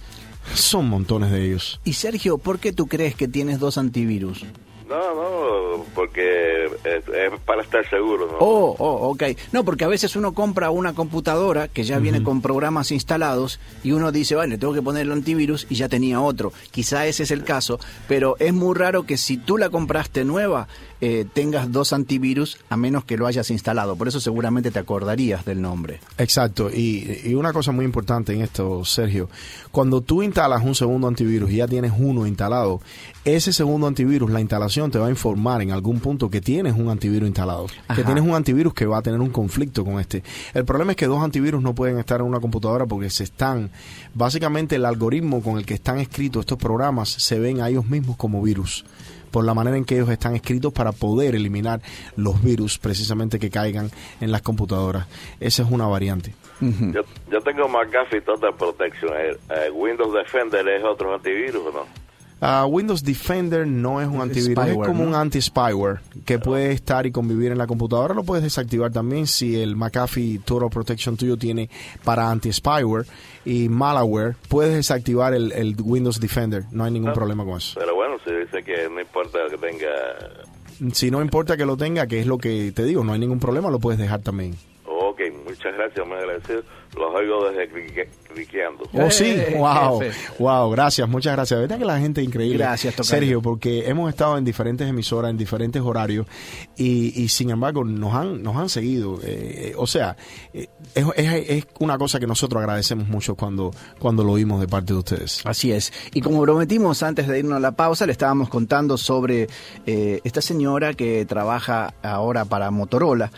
Speaker 6: Son montones de ellos.
Speaker 4: Y Sergio, ¿por qué tú crees que tienes dos antivirus?
Speaker 12: No, no, porque es, es para estar seguro, ¿no?
Speaker 4: Oh, oh, ok. No, porque a veces uno compra una computadora que ya viene con programas instalados y uno dice, vale, tengo que poner el antivirus y ya tenía otro. Quizá ese es el caso, pero es muy raro que si tú la compraste nueva, eh, tengas dos antivirus a menos que lo hayas instalado. Por eso seguramente te acordarías del nombre.
Speaker 6: Exacto, y, y una cosa muy importante en esto, Sergio, cuando tú instalas un segundo antivirus y ya tienes uno instalado, ese segundo antivirus, la instalación te va a informar en algún punto que tienes un antivirus instalado, que tienes un antivirus que va a tener un conflicto con este. El problema es que dos antivirus no pueden estar en una computadora porque se están, básicamente el algoritmo con el que están escritos estos programas se ven a ellos mismos como virus por la manera en que ellos están escritos para poder eliminar los virus precisamente que caigan en las computadoras. Esa es una variante.
Speaker 12: Yo, yo tengo McAfee Total Protection. Eh, eh, Windows Defender es otro antivirus, ¿o no?
Speaker 6: Ah, Windows Defender no es un antivirus, es como
Speaker 4: ¿no?
Speaker 6: un anti-spyware que puede estar y convivir en la computadora. Lo puedes desactivar también si el McAfee Total Protection tuyo tiene para anti-spyware y malware. Puedes desactivar el, el Windows Defender, no hay ningún problema con eso.
Speaker 12: Pero bueno, se dice que no importa que tenga...
Speaker 6: Si no importa que lo tenga, que es lo que te digo, no hay ningún problema, lo puedes dejar también.
Speaker 12: Ok, muchas gracias, agradecido. Los oigo desde
Speaker 6: Oh, sí,
Speaker 4: Eh,
Speaker 6: wow,
Speaker 4: jefe.
Speaker 6: wow, gracias, muchas gracias. verdad que la gente es increíble.
Speaker 4: Gracias, tocayo.
Speaker 6: Sergio, porque hemos estado en diferentes emisoras, en diferentes horarios, y, y sin embargo nos han, nos han seguido. eh, o sea, eh, es, es- es una cosa que nosotros agradecemos mucho cuando, cuando lo oímos de parte de ustedes.
Speaker 4: Así es. Y como prometimos antes de irnos a la pausa, le estábamos contando sobre eh, esta señora que trabaja ahora para Motorola.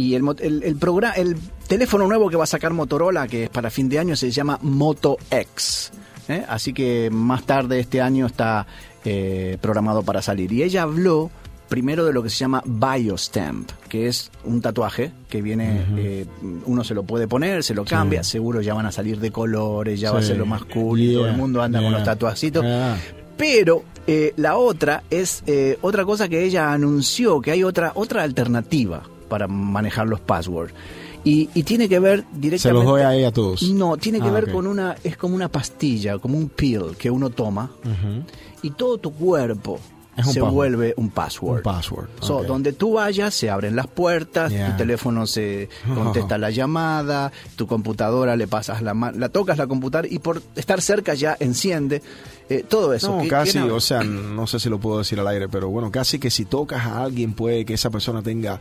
Speaker 4: Y el, el, el, teléfono nuevo que va a sacar Motorola, que es para fin de año, se llama Moto X. ¿eh? Así que más tarde este año está eh, programado para salir. Y ella habló primero de lo que se llama Biostamp, que es un tatuaje que viene, eh, uno se lo puede poner, se lo cambia, seguro ya van a salir de colores, ya va a ser lo más cool y todo el mundo anda con los tatuajitos.
Speaker 6: yeah.
Speaker 4: Pero eh, la otra es eh, otra cosa que ella anunció, que hay otra, otra alternativa para manejar los passwords. Y, y tiene que ver directamente...
Speaker 6: Se los doy a ella a todos.
Speaker 4: No, tiene que
Speaker 6: Ah,
Speaker 4: ver con una, es como una pastilla, como un pill que uno toma y todo tu cuerpo se
Speaker 6: password.
Speaker 4: vuelve un password.
Speaker 6: Un password.
Speaker 4: So,
Speaker 6: ok.
Speaker 4: donde tú vayas, se abren las puertas,
Speaker 6: Yeah.
Speaker 4: tu teléfono se contesta la llamada, tu computadora le pasas la mano, la tocas la computadora y por estar cerca ya enciende. eh, todo eso.
Speaker 6: No,
Speaker 4: ¿Qué-
Speaker 6: casi, o sea, no sé si lo puedo decir al aire, pero bueno, casi que si tocas a alguien puede que esa persona tenga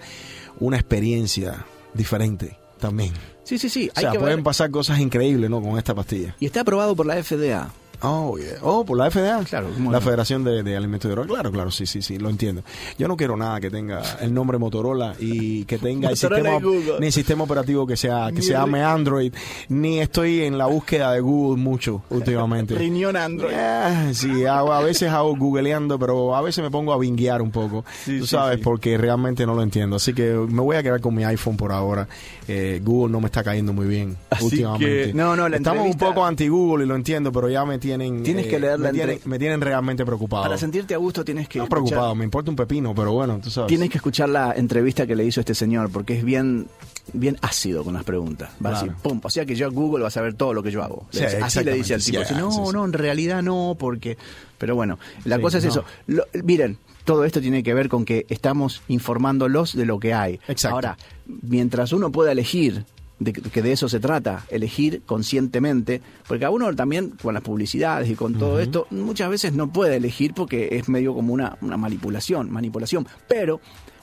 Speaker 6: una experiencia diferente también.
Speaker 4: Sí, sí, sí.
Speaker 6: O sea,
Speaker 4: que
Speaker 6: pueden
Speaker 4: ver.
Speaker 6: pasar cosas increíbles, ¿no? Con esta pastilla.
Speaker 4: Y está aprobado por la FDA.
Speaker 6: Oh, yeah. Oh, por la FDA.
Speaker 4: Claro, ¿cómo
Speaker 6: La
Speaker 4: no?
Speaker 6: Federación de, de Alimentos y Drogas. Claro, claro, sí, sí, sí, lo entiendo. Yo no quiero nada que tenga el nombre Motorola y que tenga el sistema,
Speaker 4: Google.
Speaker 6: ni el sistema operativo que sea que se llame Android, ni estoy en la búsqueda de Google mucho últimamente.
Speaker 4: Riñón Android.
Speaker 6: Ah, sí, hago- a veces hago googleando, pero a veces me pongo a vinguear un poco,
Speaker 4: Sí,
Speaker 6: tú
Speaker 4: sí,
Speaker 6: sabes,
Speaker 4: sí.
Speaker 6: porque realmente no lo entiendo. Así que me voy a quedar con mi iPhone por ahora. Eh, Google no me está cayendo muy bien
Speaker 4: Así
Speaker 6: últimamente.
Speaker 4: que- no, no, la
Speaker 6: Estamos un poco anti-Google y lo entiendo, pero ya me tienen...
Speaker 4: Tienes
Speaker 6: eh,
Speaker 4: que leer la
Speaker 6: me tienen,
Speaker 4: entre-
Speaker 6: me tienen realmente preocupado.
Speaker 4: Para sentirte a gusto tienes que
Speaker 6: no
Speaker 4: escuchar-
Speaker 6: preocupado, me importa un pepino, pero bueno, tú sabes.
Speaker 4: Tienes que escuchar la entrevista que le hizo este señor, porque es bien, bien ácido con las preguntas. Va a
Speaker 6: Claro.
Speaker 4: decir, pum, o sea que yo a Google va a saber todo lo que yo hago.
Speaker 6: Sí,
Speaker 4: así le dice al tipo.
Speaker 6: sí,
Speaker 4: no,
Speaker 6: sí,
Speaker 4: no, en realidad no, porque... Pero bueno, la cosa es
Speaker 6: no.
Speaker 4: eso. Lo- miren, todo esto tiene que ver con que estamos informándolos de lo que hay.
Speaker 6: Exacto.
Speaker 4: Ahora, mientras uno pueda elegir de que de eso se trata, elegir conscientemente, porque a uno también con las publicidades y con todo esto muchas veces no puede elegir porque es medio como una, una manipulación, manipulación, pero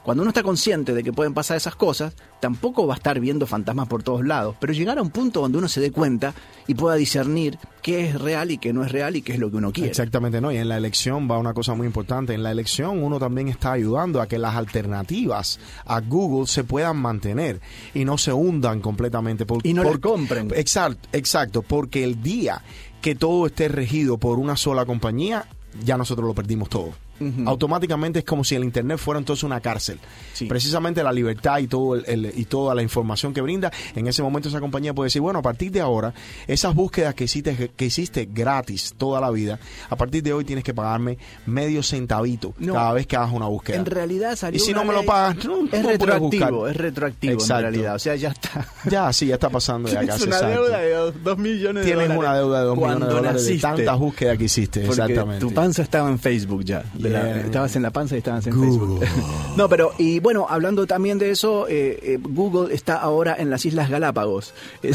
Speaker 4: cuando uno está consciente de que pueden pasar esas cosas, tampoco va a estar viendo fantasmas por todos lados, pero llegar a un punto donde uno se dé cuenta y pueda discernir qué es real y qué no es real y qué es lo que uno quiere.
Speaker 6: Exactamente, no. Y en la elección va una cosa muy importante. En la elección uno también está ayudando a que las alternativas a Google se puedan mantener y no se hundan completamente. Por,
Speaker 4: Y no
Speaker 6: por-
Speaker 4: compren.
Speaker 6: Exacto, exacto, porque el día que todo esté regido por una sola compañía, ya nosotros lo perdimos todo. Automáticamente es como si el Internet fuera entonces una cárcel.
Speaker 4: Sí.
Speaker 6: Precisamente la libertad y todo el- el- y toda la información que brinda, en ese momento esa compañía puede decir, bueno, a partir de ahora, esas búsquedas que hiciste, que hiciste gratis toda la vida, a partir de hoy tienes que pagarme medio centavito
Speaker 4: No.
Speaker 6: cada vez que hagas una búsqueda.
Speaker 4: En realidad salió
Speaker 6: Y si no me lo pagas, no,
Speaker 4: es retroactivo, es retroactivo en realidad, o sea, ya está.
Speaker 6: Ya, sí, ya está pasando ya
Speaker 4: Tienes una deuda de dos, millones de
Speaker 6: Tienes
Speaker 4: dólares.
Speaker 6: una deuda de dos millones de dólares de tantas búsquedas que hiciste,
Speaker 4: Porque
Speaker 6: exactamente.
Speaker 4: tu panza estaba en Facebook ya. De la-
Speaker 6: Yeah.
Speaker 4: estabas en la panza y estabas en
Speaker 6: Google.
Speaker 4: Facebook. no, pero, y bueno, hablando también de eso, eh, eh, Google está ahora en las Islas Galápagos.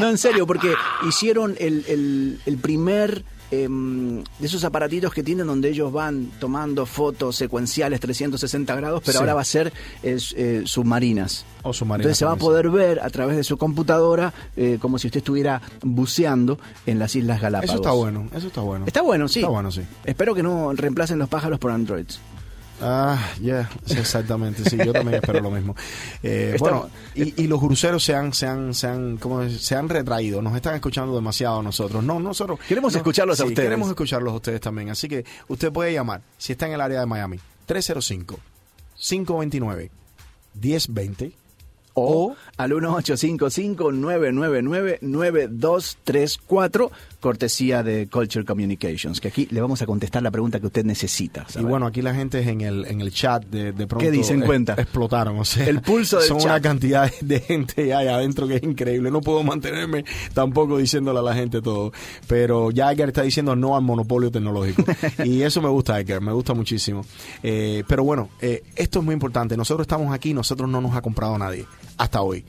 Speaker 4: No, en serio, porque hicieron el, el- el primer em, de esos aparatitos que tienen donde ellos van tomando fotos secuenciales 360 grados, pero
Speaker 6: Sí.
Speaker 4: ahora va a ser eh, eh, submarinas.
Speaker 6: O submarinas
Speaker 4: Entonces se va a poder ver a través de su computadora eh, como si usted estuviera buceando en las Islas Galápagos.
Speaker 6: Eso está bueno, eso está bueno.
Speaker 4: Está bueno, sí.
Speaker 6: Está bueno, sí.
Speaker 4: Espero que no reemplacen los pájaros por androids.
Speaker 6: Ah, ya, exactamente, sí, yo también espero lo mismo. Eh, bueno, y, y los cruceros se han, se han, se han, ¿cómo es? se han retraído, nos están escuchando demasiado a nosotros. No, nosotros
Speaker 4: Queremos
Speaker 6: no,
Speaker 4: escucharlos a ustedes.
Speaker 6: Queremos escucharlos a ustedes también, así que usted puede llamar, si está en el área de Miami, 305 529 1020
Speaker 4: O al 1855-999-9234 cortesía de Culture Communications, que aquí le vamos a contestar la pregunta que usted necesita.
Speaker 6: Y bueno, aquí la gente en el, en el chat de, de pronto
Speaker 4: ¿Qué dicen?
Speaker 6: es-
Speaker 4: Cuenta.
Speaker 6: explotaron. O sea,
Speaker 4: El pulso del
Speaker 6: son
Speaker 4: chat.
Speaker 6: una cantidad de gente ahí adentro que es increíble. No puedo mantenerme tampoco diciéndole a la gente todo. Pero ya Edgar está diciendo no al monopolio tecnológico. y eso me gusta, Edgar, me gusta muchísimo. Eh, pero bueno, eh, esto es muy importante. Nosotros estamos aquí, nosotros no nos ha comprado nadie hasta hoy.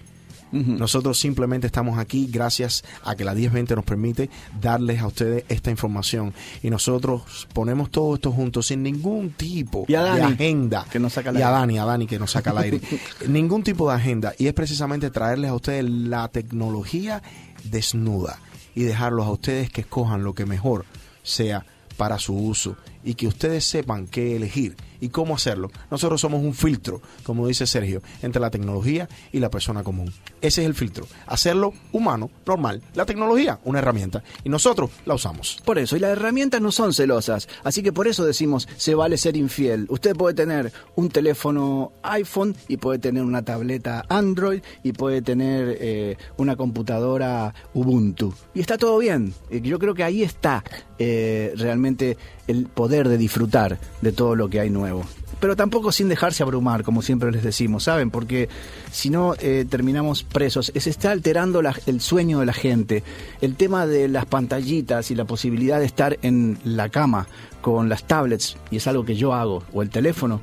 Speaker 6: Nosotros simplemente estamos aquí gracias a que la 1020 nos permite darles a ustedes esta información y nosotros ponemos todo esto juntos sin ningún tipo de agenda.
Speaker 4: que nos saca al
Speaker 6: y a. Dani, a Dani que nos saca al aire. ningún tipo de agenda y es precisamente traerles a ustedes la tecnología desnuda y dejarlos a ustedes que escojan lo que mejor sea para su uso y que ustedes sepan qué elegir y cómo hacerlo. Nosotros somos un filtro, como dice Sergio, entre la tecnología y la persona común. Ese es el filtro. Hacerlo humano, normal. La tecnología, una herramienta. Y nosotros la usamos.
Speaker 4: Por eso, y las herramientas no son celosas. Así que por eso decimos, se vale ser infiel. Usted puede tener un teléfono iPhone y puede tener una tableta Android y puede tener eh, una computadora Ubuntu. Y está todo bien. Yo creo que ahí está eh, realmente el poder de disfrutar de todo lo que hay nuevo. Pero tampoco sin dejarse abrumar, como siempre les decimos, ¿saben? Porque si no eh, terminamos presos. Se está alterando la- el sueño de la gente. El tema de las pantallitas y la posibilidad de estar en la cama con las tablets, y es algo que yo hago, o el teléfono,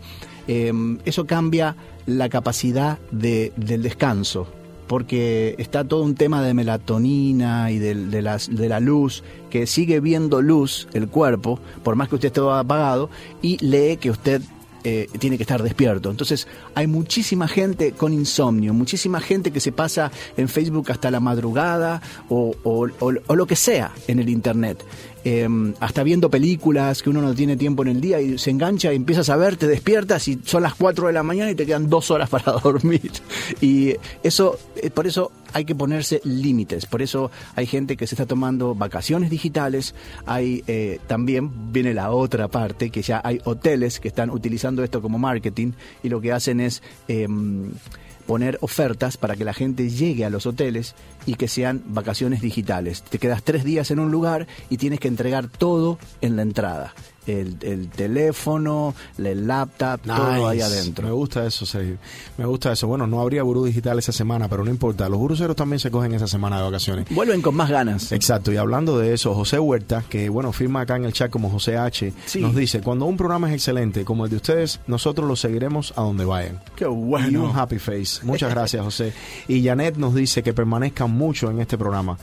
Speaker 4: eh, eso cambia la capacidad de- del descanso porque está todo un tema de melatonina y de, de la luz, que sigue viendo luz el cuerpo, por más que usted esté apagado, y lee que usted eh, tiene que estar despierto. Entonces hay muchísima gente con insomnio, muchísima gente que se pasa en Facebook hasta la madrugada o, o- o- o lo que sea en el Internet. Eh, hasta viendo películas que uno no tiene tiempo en el día y se engancha y empiezas a ver, te despiertas y son las 4 de la mañana y te quedan dos horas para dormir. Y eso, eh, por eso hay que ponerse límites. Por eso hay gente que se está tomando vacaciones digitales. Hay eh, también viene la otra parte que ya hay hoteles que están utilizando esto como marketing y lo que hacen es em, poner ofertas para que la gente llegue a los hoteles y que sean vacaciones digitales. Te quedas tres días en un lugar y tienes que entregar todo en la entrada. El, el teléfono, el laptop, todo ahí adentro.
Speaker 6: Me gusta eso, Sergio. Me gusta eso. Bueno, no habría gurú digital esa semana, pero no importa. Los guruceros también se cogen esa semana de vacaciones.
Speaker 4: Vuelven con más ganas.
Speaker 6: Exacto, y hablando de eso, José Huerta, que bueno, firma acá en el chat como José H,
Speaker 4: Sí.
Speaker 6: nos dice, cuando un programa es excelente como el de ustedes, nosotros lo seguiremos a donde vayan.
Speaker 4: Qué
Speaker 6: Y un
Speaker 4: bueno.
Speaker 6: happy face. Muchas gracias, José. Y Janet nos dice que permanezcan mucho en este programa.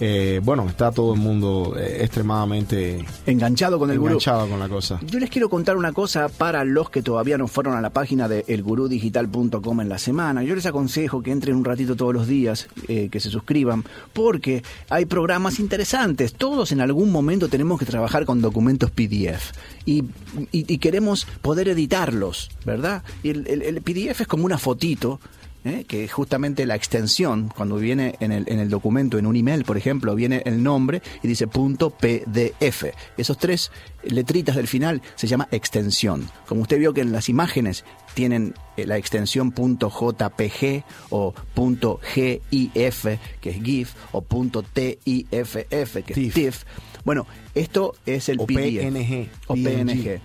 Speaker 6: Eh, bueno, está todo el mundo eh, extremadamente
Speaker 4: Enganchado con el gurú.
Speaker 6: enganchado con la cosa.
Speaker 4: Yo les quiero contar una cosa para los que todavía no fueron a la página de elgurudigital.com en la semana. Yo les aconsejo que entren un ratito todos los días, eh, que se suscriban, porque hay programas interesantes. Todos en algún momento tenemos que trabajar con documentos PDF y, y- y queremos poder editarlos, ¿verdad? Y el, el- el PDF es como una fotito. ¿Eh? que es justamente la extensión, cuando viene en el, en el documento, en un email, por ejemplo, viene el nombre y dice punto PDF. Esos tres letritas del final se llama extensión. Como usted vio que en las imágenes tienen eh, la extensión .jpg o .gif, que es GIF, o .tiff, que es TIFF. Bueno, esto es el
Speaker 6: O
Speaker 4: PDF.
Speaker 6: PNG.
Speaker 4: O PNG.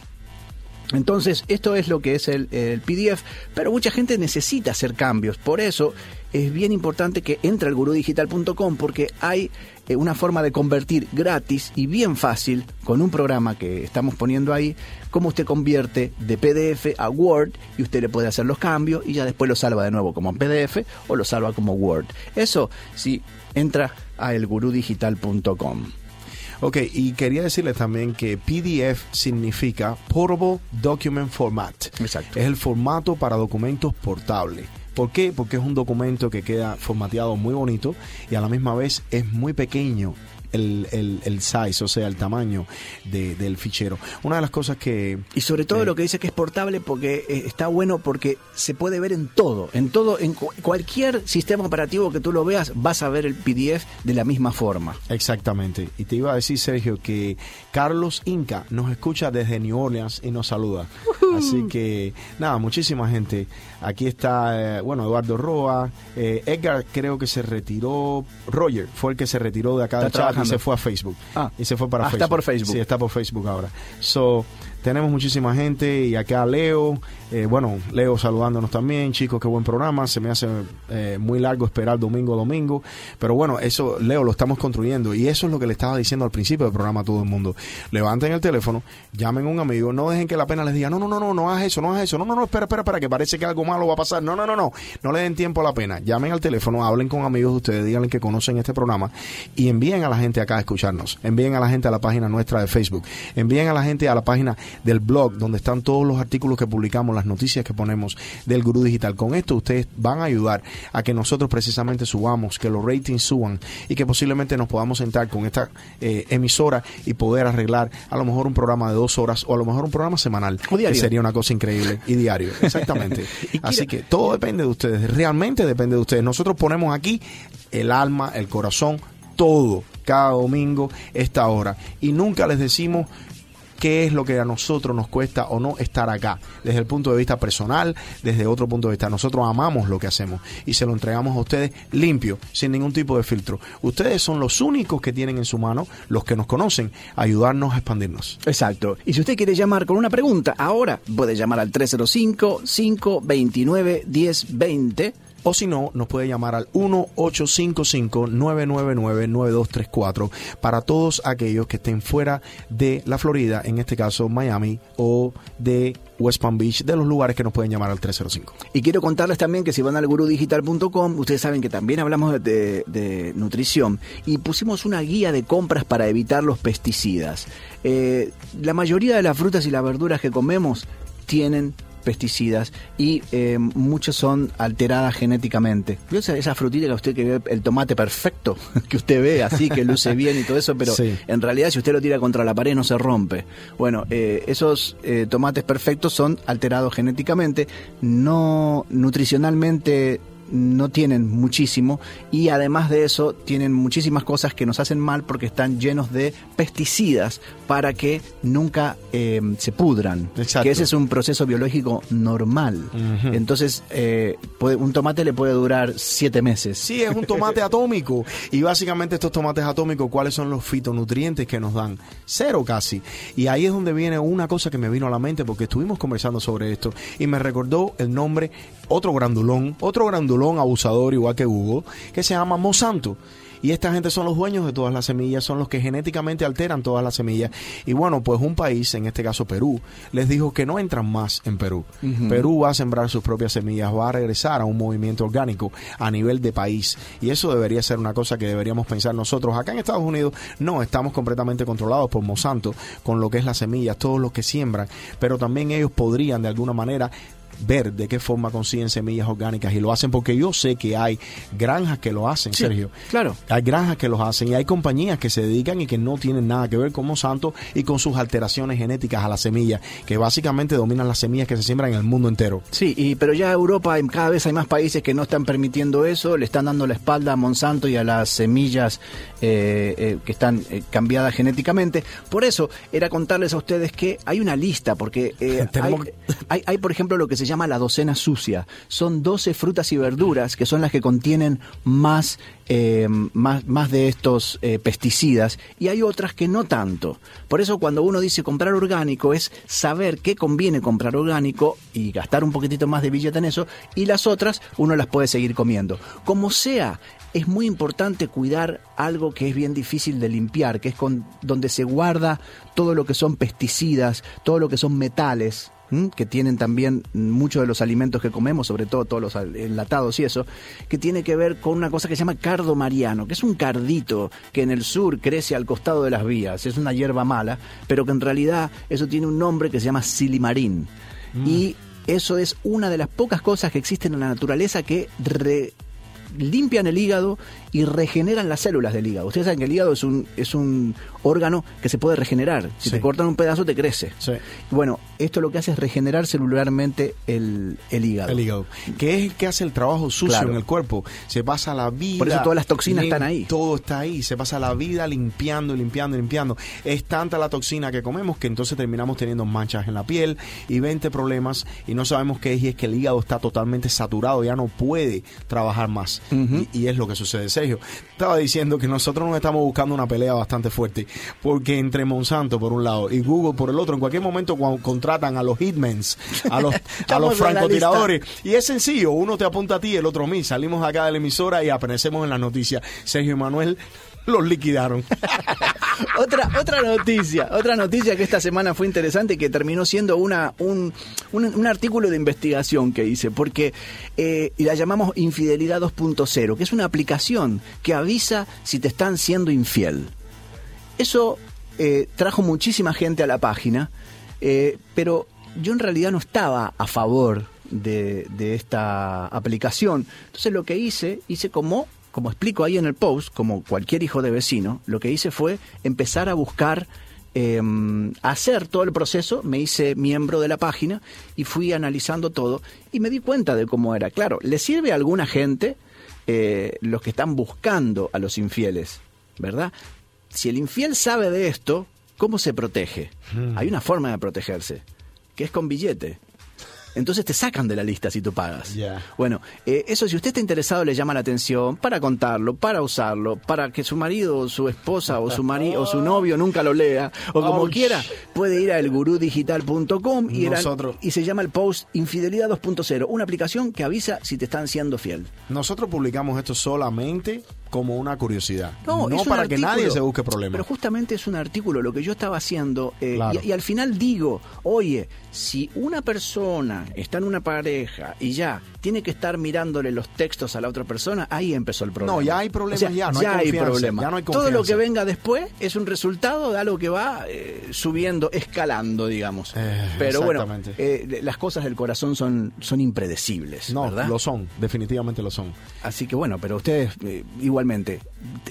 Speaker 4: Entonces, esto es lo que es el, PDF, pero mucha gente necesita hacer cambios. Por eso es bien importante que entre al gurudigital.com porque hay eh, una forma de convertir gratis y bien fácil con un programa que estamos poniendo ahí, cómo usted convierte de PDF a Word y usted le puede hacer los cambios y ya después lo salva de nuevo como PDF o lo salva como Word. Eso si entra a elgurudigital.com.
Speaker 6: Ok, y quería decirles también que PDF significa Portable Document Format.
Speaker 4: Exacto.
Speaker 6: Es el formato para documentos portables. ¿Por qué? Porque es un documento que queda formateado muy bonito y a la misma vez es muy pequeño el, el, el size, o sea, el tamaño de- del fichero. Una de las cosas que...
Speaker 4: Y sobre todo
Speaker 6: Eh.
Speaker 4: lo que dice que es portable porque eh, está bueno porque se puede ver en todo, en todo, en cu- cualquier sistema operativo que tú lo veas, vas a ver el PDF de la misma forma.
Speaker 6: Exactamente. Y te iba a decir, Sergio, que Carlos Inca nos escucha desde New Orleans y nos saluda. Así que, nada, muchísima gente. Aquí está, eh, bueno, Eduardo Roa. eh, Edgar creo que se retiró. Roger fue el que se retiró de acá
Speaker 4: Está
Speaker 6: chat y
Speaker 4: trabajando.
Speaker 6: se fue a Facebook.
Speaker 4: Ah.
Speaker 6: Y se fue para
Speaker 4: Ah,
Speaker 6: Facebook.
Speaker 4: está por Facebook.
Speaker 6: Sí, está por Facebook ahora. So, tenemos muchísima gente y acá Leo, eh, bueno, Leo saludándonos también, chicos, qué buen programa, se me hace eh, muy largo esperar domingo a domingo, pero bueno, eso, Leo, lo estamos construyendo. Y eso es lo que le estaba diciendo al principio del programa a todo el mundo. Levanten el teléfono, llamen a un amigo, no dejen que la pena les diga, no, no, no, no, no hagas eso, no hagas eso, no, no, no, espera, espera, espera, que parece que algo malo va a pasar, no, no, no, no, no le den tiempo a la pena, llamen al teléfono, hablen con amigos de ustedes, díganle que conocen este programa y envíen a la gente acá a escucharnos, envíen a la gente a la página nuestra de Facebook, envíen a la gente a la página del blog donde están todos los artículos que publicamos, las noticias que ponemos del Gurú Digital. Con esto ustedes van a ayudar a que nosotros precisamente subamos, que los ratings suban y que posiblemente nos podamos sentar con esta eh, emisora y poder arreglar a lo mejor un programa de dos horas o a lo mejor un programa semanal,
Speaker 4: O diario.
Speaker 6: que sería una cosa increíble y diario, exactamente. Así que todo depende de ustedes, realmente depende de ustedes. Nosotros ponemos aquí el alma, el corazón, todo, cada domingo, esta hora. Y nunca les decimos qué es lo que a nosotros nos cuesta o no estar acá, desde el punto de vista personal, desde otro punto de vista. Nosotros amamos lo que hacemos y se lo entregamos a ustedes limpio, sin ningún tipo de filtro. Ustedes son los únicos que tienen en su mano, los que nos conocen, ayudarnos a expandirnos.
Speaker 4: Exacto. Y si usted quiere llamar con una pregunta, ahora puede llamar al 305-529-1020.
Speaker 6: O si no, nos puede llamar al 1-855-999-9234 para todos aquellos que estén fuera de la Florida, en este caso Miami o de West Palm Beach, de los lugares que nos pueden llamar al 305.
Speaker 4: Y quiero contarles también que si van al gurudigital.com, ustedes saben que también hablamos de, nutrición y pusimos una guía de compras para evitar los pesticidas. Eh, la mayoría de las frutas y las verduras que comemos tienen pesticidas y eh, muchas son alteradas genéticamente. ¿Vio esa, esa frutita que usted que ve el tomate perfecto que usted ve así que luce bien y todo eso, pero
Speaker 6: Sí.
Speaker 4: en realidad si usted lo tira contra la pared no se rompe. Bueno, eh, esos eh, tomates perfectos son alterados genéticamente, no nutricionalmente no tienen muchísimo y además de eso tienen muchísimas cosas que nos hacen mal porque están llenos de pesticidas para que nunca eh, se pudran.
Speaker 6: Exacto.
Speaker 4: Que ese es un proceso biológico normal. Entonces, eh, puede- un tomate le puede durar siete meses.
Speaker 6: Sí, es un tomate atómico. Y básicamente estos tomates atómicos, ¿cuáles son los fitonutrientes que nos dan? Cero casi. Y ahí es donde viene una cosa que me vino a la mente porque estuvimos conversando sobre esto y me recordó el nombre, otro grandulón, otro grandulón abusador igual que Hugo, que se llama Monsanto. Y esta gente son los dueños de todas las semillas, son los que genéticamente alteran todas las semillas. Y bueno, pues un país, en este caso Perú, les dijo que no entran más en Perú. Perú va a sembrar sus propias semillas, va a regresar a un movimiento orgánico a nivel de país. Y eso debería ser una cosa que deberíamos pensar nosotros. Acá en Estados Unidos no, estamos completamente controlados por Monsanto con lo que es las semillas, todos los que siembran. Pero también ellos podrían de alguna manera ver de qué forma consiguen semillas orgánicas y lo hacen porque yo sé que hay granjas que lo hacen,
Speaker 4: Sí,
Speaker 6: Sergio.
Speaker 4: Claro.
Speaker 6: Hay granjas que los hacen y hay compañías que se dedican y que no tienen nada que ver con Monsanto y con sus alteraciones genéticas a las semillas, que básicamente dominan las semillas que se siembran en el mundo entero.
Speaker 4: Sí, y, pero ya Europa cada vez hay más países que no están permitiendo eso, le están dando la espalda a Monsanto y a las semillas eh, eh, que están eh, cambiadas genéticamente. Por eso era contarles a ustedes que hay una lista, porque hay, hay, hay, por ejemplo, lo que se llama la docena sucia. Son 12 frutas y verduras que son las que contienen más, eh, más, más de estos eh, pesticidas y hay otras que no tanto. Por eso cuando uno dice comprar orgánico es saber qué conviene comprar orgánico y gastar un poquitito más de billete en eso y las otras uno las puede seguir comiendo. Como sea, es muy importante cuidar algo que es bien difícil de limpiar, que es con, donde se guarda todo lo que son pesticidas, todo lo que son metales, ¿m? que tienen también muchos de los alimentos que comemos, sobre todo todos los enlatados y eso, que tiene que ver con una cosa que se llama cardo mariano, que es un cardito que en el sur crece al costado de las vías, es una hierba mala, pero que en realidad eso tiene un nombre que se llama silimarín. Y eso es una de las pocas cosas que existen en la naturaleza que re- limpian el hígado y regeneran las células del hígado. Ustedes saben que el hígado es un, es un órgano que se puede regenerar. Si
Speaker 6: Sí.
Speaker 4: te cortan un pedazo te crece.
Speaker 6: Sí.
Speaker 4: Bueno, esto lo que hace es regenerar celularmente el, el hígado.
Speaker 6: El hígado. Que es el que hace el trabajo sucio
Speaker 4: Claro.
Speaker 6: en el cuerpo. Se pasa la vida.
Speaker 4: Por eso todas las toxinas están ahí.
Speaker 6: Todo está ahí. Se pasa la vida limpiando, limpiando, limpiando. Es tanta la toxina que comemos que entonces terminamos teniendo manchas en la piel y 20 problemas y no sabemos qué es. Y es que el hígado está totalmente saturado, ya no puede trabajar más. y, y es lo que sucede. Sergio, estaba diciendo que nosotros nos estamos buscando una pelea bastante fuerte porque entre Monsanto por un lado y Google por el otro, en cualquier momento cuando contratan a los hitmans, a los, a los francotiradores. Y es sencillo, uno te apunta a ti, el otro a mí. Salimos acá de la emisora y aparecemos en la noticia. Sergio y Manuel los liquidaron.
Speaker 4: otra, otra noticia, otra noticia que esta semana fue interesante y que terminó siendo una, un, un, artículo de investigación que hice, porque eh, y la llamamos Infidelidad 2.0, que es una aplicación que avisa si te están siendo infiel. Eso eh, trajo muchísima gente a la página, eh, pero yo en realidad no estaba a favor de, de esta aplicación. Entonces lo que hice, hice como, como explico ahí en el post, como cualquier hijo de vecino, lo que hice fue empezar a buscar, eh, hacer todo el proceso, me hice miembro de la página y fui analizando todo y me di cuenta de cómo era. Claro, le sirve a alguna gente eh, los que están buscando a los infieles, ¿verdad? Si el infiel sabe de esto, ¿cómo se protege? Hay una forma de protegerse, que es con billete. Entonces te sacan de la lista si tú pagas. Bueno, eh, eso si usted está interesado le llama la atención para contarlo, para usarlo, para que su marido o su esposa o su marido o su novio nunca lo lea o como
Speaker 6: Ouch.
Speaker 4: quiera, puede ir a elgurudigital.com y, y se llama el post Infidelidad 2.0, una aplicación que avisa si te están siendo fiel.
Speaker 6: Nosotros publicamos esto solamente como una curiosidad. No,
Speaker 4: un
Speaker 6: para que nadie se busque problemas.
Speaker 4: Pero justamente es un artículo lo que yo estaba haciendo eh,
Speaker 6: Claro.
Speaker 4: y, y al final digo, oye, si una persona está en una pareja y ya tiene que estar mirándole los textos a la otra persona, ahí empezó el problema.
Speaker 6: No, ya hay problemas
Speaker 4: O sea,
Speaker 6: ya, no hay
Speaker 4: problema.
Speaker 6: ya no hay
Speaker 4: Todo lo que venga después es un resultado de algo que va eh, subiendo, escalando, digamos. pero bueno, eh, las cosas del corazón son, son impredecibles,
Speaker 6: No,
Speaker 4: ¿verdad?
Speaker 6: lo son, definitivamente lo son.
Speaker 4: Así que bueno, pero ustedes eh, igualmente,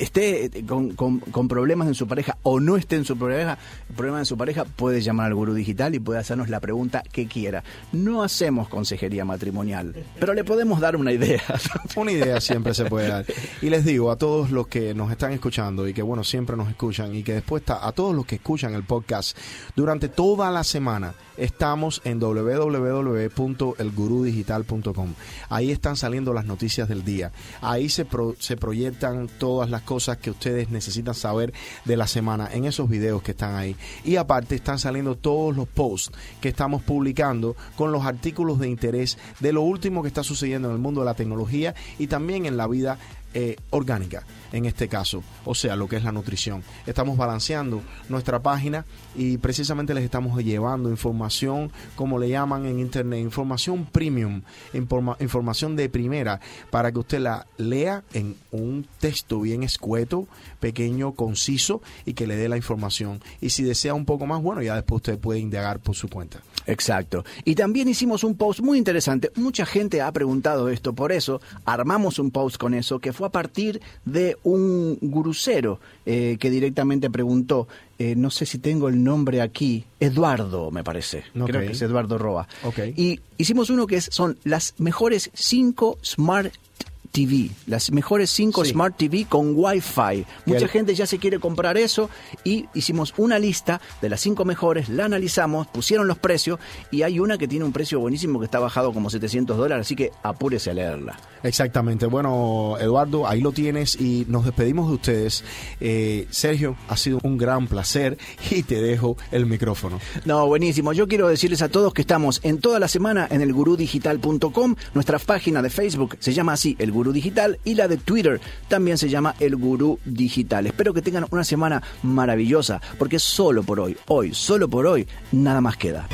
Speaker 4: esté eh, con, con- con problemas en su pareja o no esté en su pareja, problemas en su pareja, puede llamar al gurú digital y puede hacernos la pregunta que quiera. No hacemos consejería matrimonial, pero le podemos dar una idea.
Speaker 6: Una idea siempre se puede dar. Y les digo a todos los que nos están escuchando y que bueno, siempre nos escuchan y que después está, a todos los que escuchan el podcast durante toda la semana estamos en www.elgurudigital.com. Ahí están saliendo las noticias del día. Ahí se, pro- se proyectan todas las cosas que ustedes necesitan saber de la semana en esos videos que están ahí. Y aparte están saliendo todos los posts que estamos publicando con los artículos de interés de lo último que está sucediendo en el mundo de la tecnología y también en la vida eh, orgánica, en este caso, o sea, lo que es la nutrición. Estamos balanceando nuestra página y precisamente les estamos llevando información, como le llaman en internet, información premium, informa- información de primera, para que usted la lea en un texto bien escueto, pequeño, conciso y que le dé la información. Y si desea un poco más, bueno, ya después usted puede indagar por su cuenta.
Speaker 4: Exacto. Y también hicimos un post muy interesante. Mucha gente ha preguntado esto, por eso armamos un post con eso, que fue a partir de un gurucero eh, que directamente preguntó, eh, no sé si tengo el nombre aquí, Eduardo, me parece. Creo que es Eduardo Roa. Y hicimos uno que es, son las mejores cinco Smart TV, las mejores cinco
Speaker 6: Sí.
Speaker 4: Smart TV con Wi-Fi. Mucha
Speaker 6: el-
Speaker 4: gente ya se quiere comprar eso y hicimos una lista de las cinco mejores, la analizamos, pusieron los precios y hay una que tiene un precio buenísimo que está bajado como 700 dólares, así que apúrese a leerla.
Speaker 6: Exactamente. Bueno, Eduardo, ahí lo tienes y nos despedimos de ustedes. Eh, Sergio, ha sido un gran placer y te dejo el micrófono.
Speaker 4: No, buenísimo. Yo quiero decirles a todos que estamos en toda la semana en elgurudigital.com. Nuestra página de Facebook se llama así, El Digital, y la de Twitter también se llama El Gurú Digital. Espero que tengan una semana maravillosa, porque solo por hoy, hoy, solo por hoy, nada más queda.